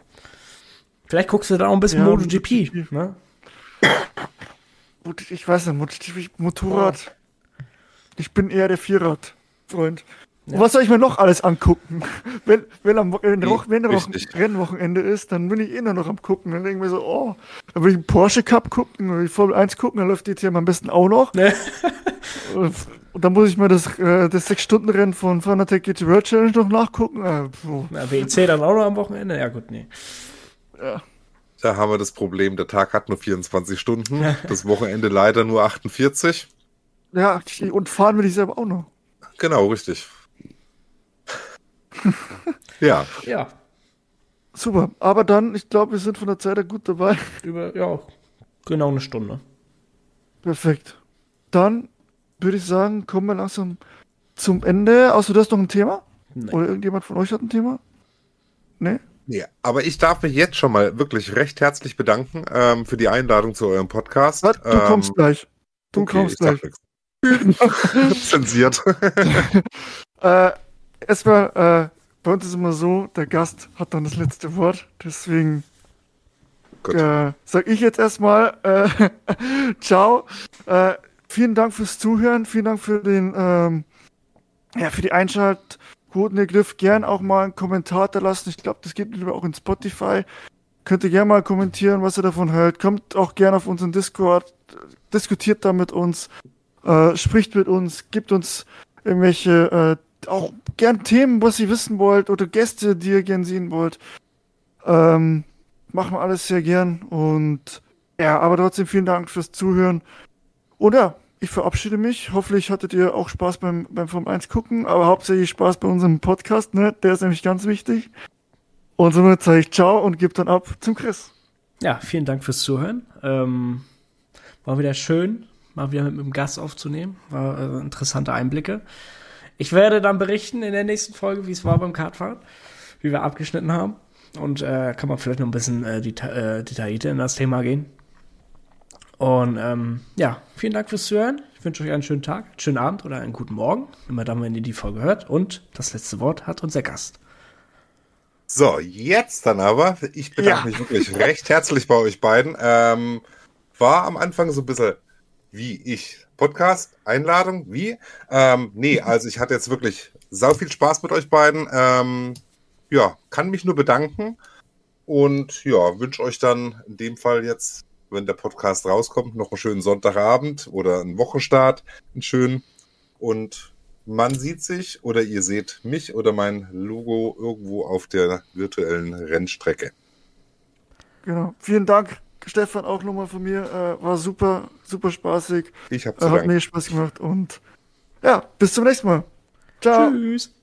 Vielleicht guckst du da auch ein bisschen ja, MotoGP, MotoGP. Ne? Ich weiß nicht, MotoGP, Motorrad. Oh. Ich bin eher der Vierrad-Freund. Ja. Was soll ich mir noch alles angucken? Wenn, wenn am wenn, Roch, wenn Roch, Rennwochenende ist, dann bin ich eh nur noch am gucken. Dann denke ich mir so, oh, dann will ich einen Porsche Cup gucken, dann will ich Formel 1 gucken, dann läuft die TM am besten auch noch. Nee. Und dann muss ich mir das, äh, das 6-Stunden-Rennen von Fanatec GT World Challenge noch nachgucken. Äh, Na, WEC dann auch noch am Wochenende? Ja, gut, nee. Ja. Da haben wir das Problem, der Tag hat nur 24 Stunden, das Wochenende leider nur 48. Ja, und fahren will ich selber auch noch. Genau, richtig. ja. Ja. Super. Aber dann, ich glaube, wir sind von der Zeit her gut dabei. Über, ja, genau eine Stunde. Perfekt. Dann würde ich sagen, kommen wir langsam zum Ende. Außer du hast noch ein Thema? Nee. Oder irgendjemand von euch hat ein Thema? Nee? Nee, aber ich darf mich jetzt schon mal wirklich recht herzlich bedanken ähm, für die Einladung zu eurem Podcast. Ja, du ähm, kommst gleich. Du okay, kommst gleich. Zensiert. äh, erstmal, äh, bei uns ist immer so, der Gast hat dann das letzte Wort. Deswegen äh, sag ich jetzt erstmal äh, ciao. Äh, vielen Dank fürs Zuhören, vielen Dank für den ähm, ja, für die Einschaltquoten. Ihr dürft gern auch mal einen Kommentar da lassen. Ich glaube, das es auch in Spotify. Könnt ihr gerne mal kommentieren, was ihr davon hört. Kommt auch gerne auf unseren Discord, diskutiert da mit uns, äh, spricht mit uns, gibt uns irgendwelche äh, auch gern Themen, was ihr wissen wollt oder Gäste, die ihr gern sehen wollt. Ähm, machen wir alles sehr gern und ja, aber trotzdem vielen Dank fürs Zuhören. Und ja, ich verabschiede mich. Hoffentlich hattet ihr auch Spaß beim, beim Form 1 gucken, aber hauptsächlich Spaß bei unserem Podcast, ne? Der ist nämlich ganz wichtig. Und somit sage ich Ciao und gebe dann ab zum Chris. Ja, vielen Dank fürs Zuhören. Ähm, war wieder schön, mal wieder mit dem Gast aufzunehmen. War äh, interessante Einblicke. Ich werde dann berichten in der nächsten Folge, wie es war beim Kartfahren, wie wir abgeschnitten haben. Und äh, kann man vielleicht noch ein bisschen äh, deta äh, detaillierter in das Thema gehen. Und ähm, ja, vielen Dank fürs Zuhören. Ich wünsche euch einen schönen Tag, einen schönen Abend oder einen guten Morgen, immer dann, wenn ihr die Folge hört. Und das letzte Wort hat unser Gast. So, jetzt dann aber. Ich bedanke ja. mich wirklich recht herzlich bei euch beiden. Ähm, war am Anfang so ein bisschen wie ich Podcast, Einladung, wie? Ähm, nee, also ich hatte jetzt wirklich sau viel Spaß mit euch beiden. Ähm, ja, kann mich nur bedanken und ja, wünsche euch dann in dem Fall jetzt, wenn der Podcast rauskommt, noch einen schönen Sonntagabend oder einen Wochenstart, einen schönen und man sieht sich oder ihr seht mich oder mein Logo irgendwo auf der virtuellen Rennstrecke. Genau. Vielen Dank Stefan, auch nochmal von mir. Äh, war super, super spaßig. Ich hab's äh, Hat mir Spaß gemacht und ja, bis zum nächsten Mal. Ciao. Tschüss.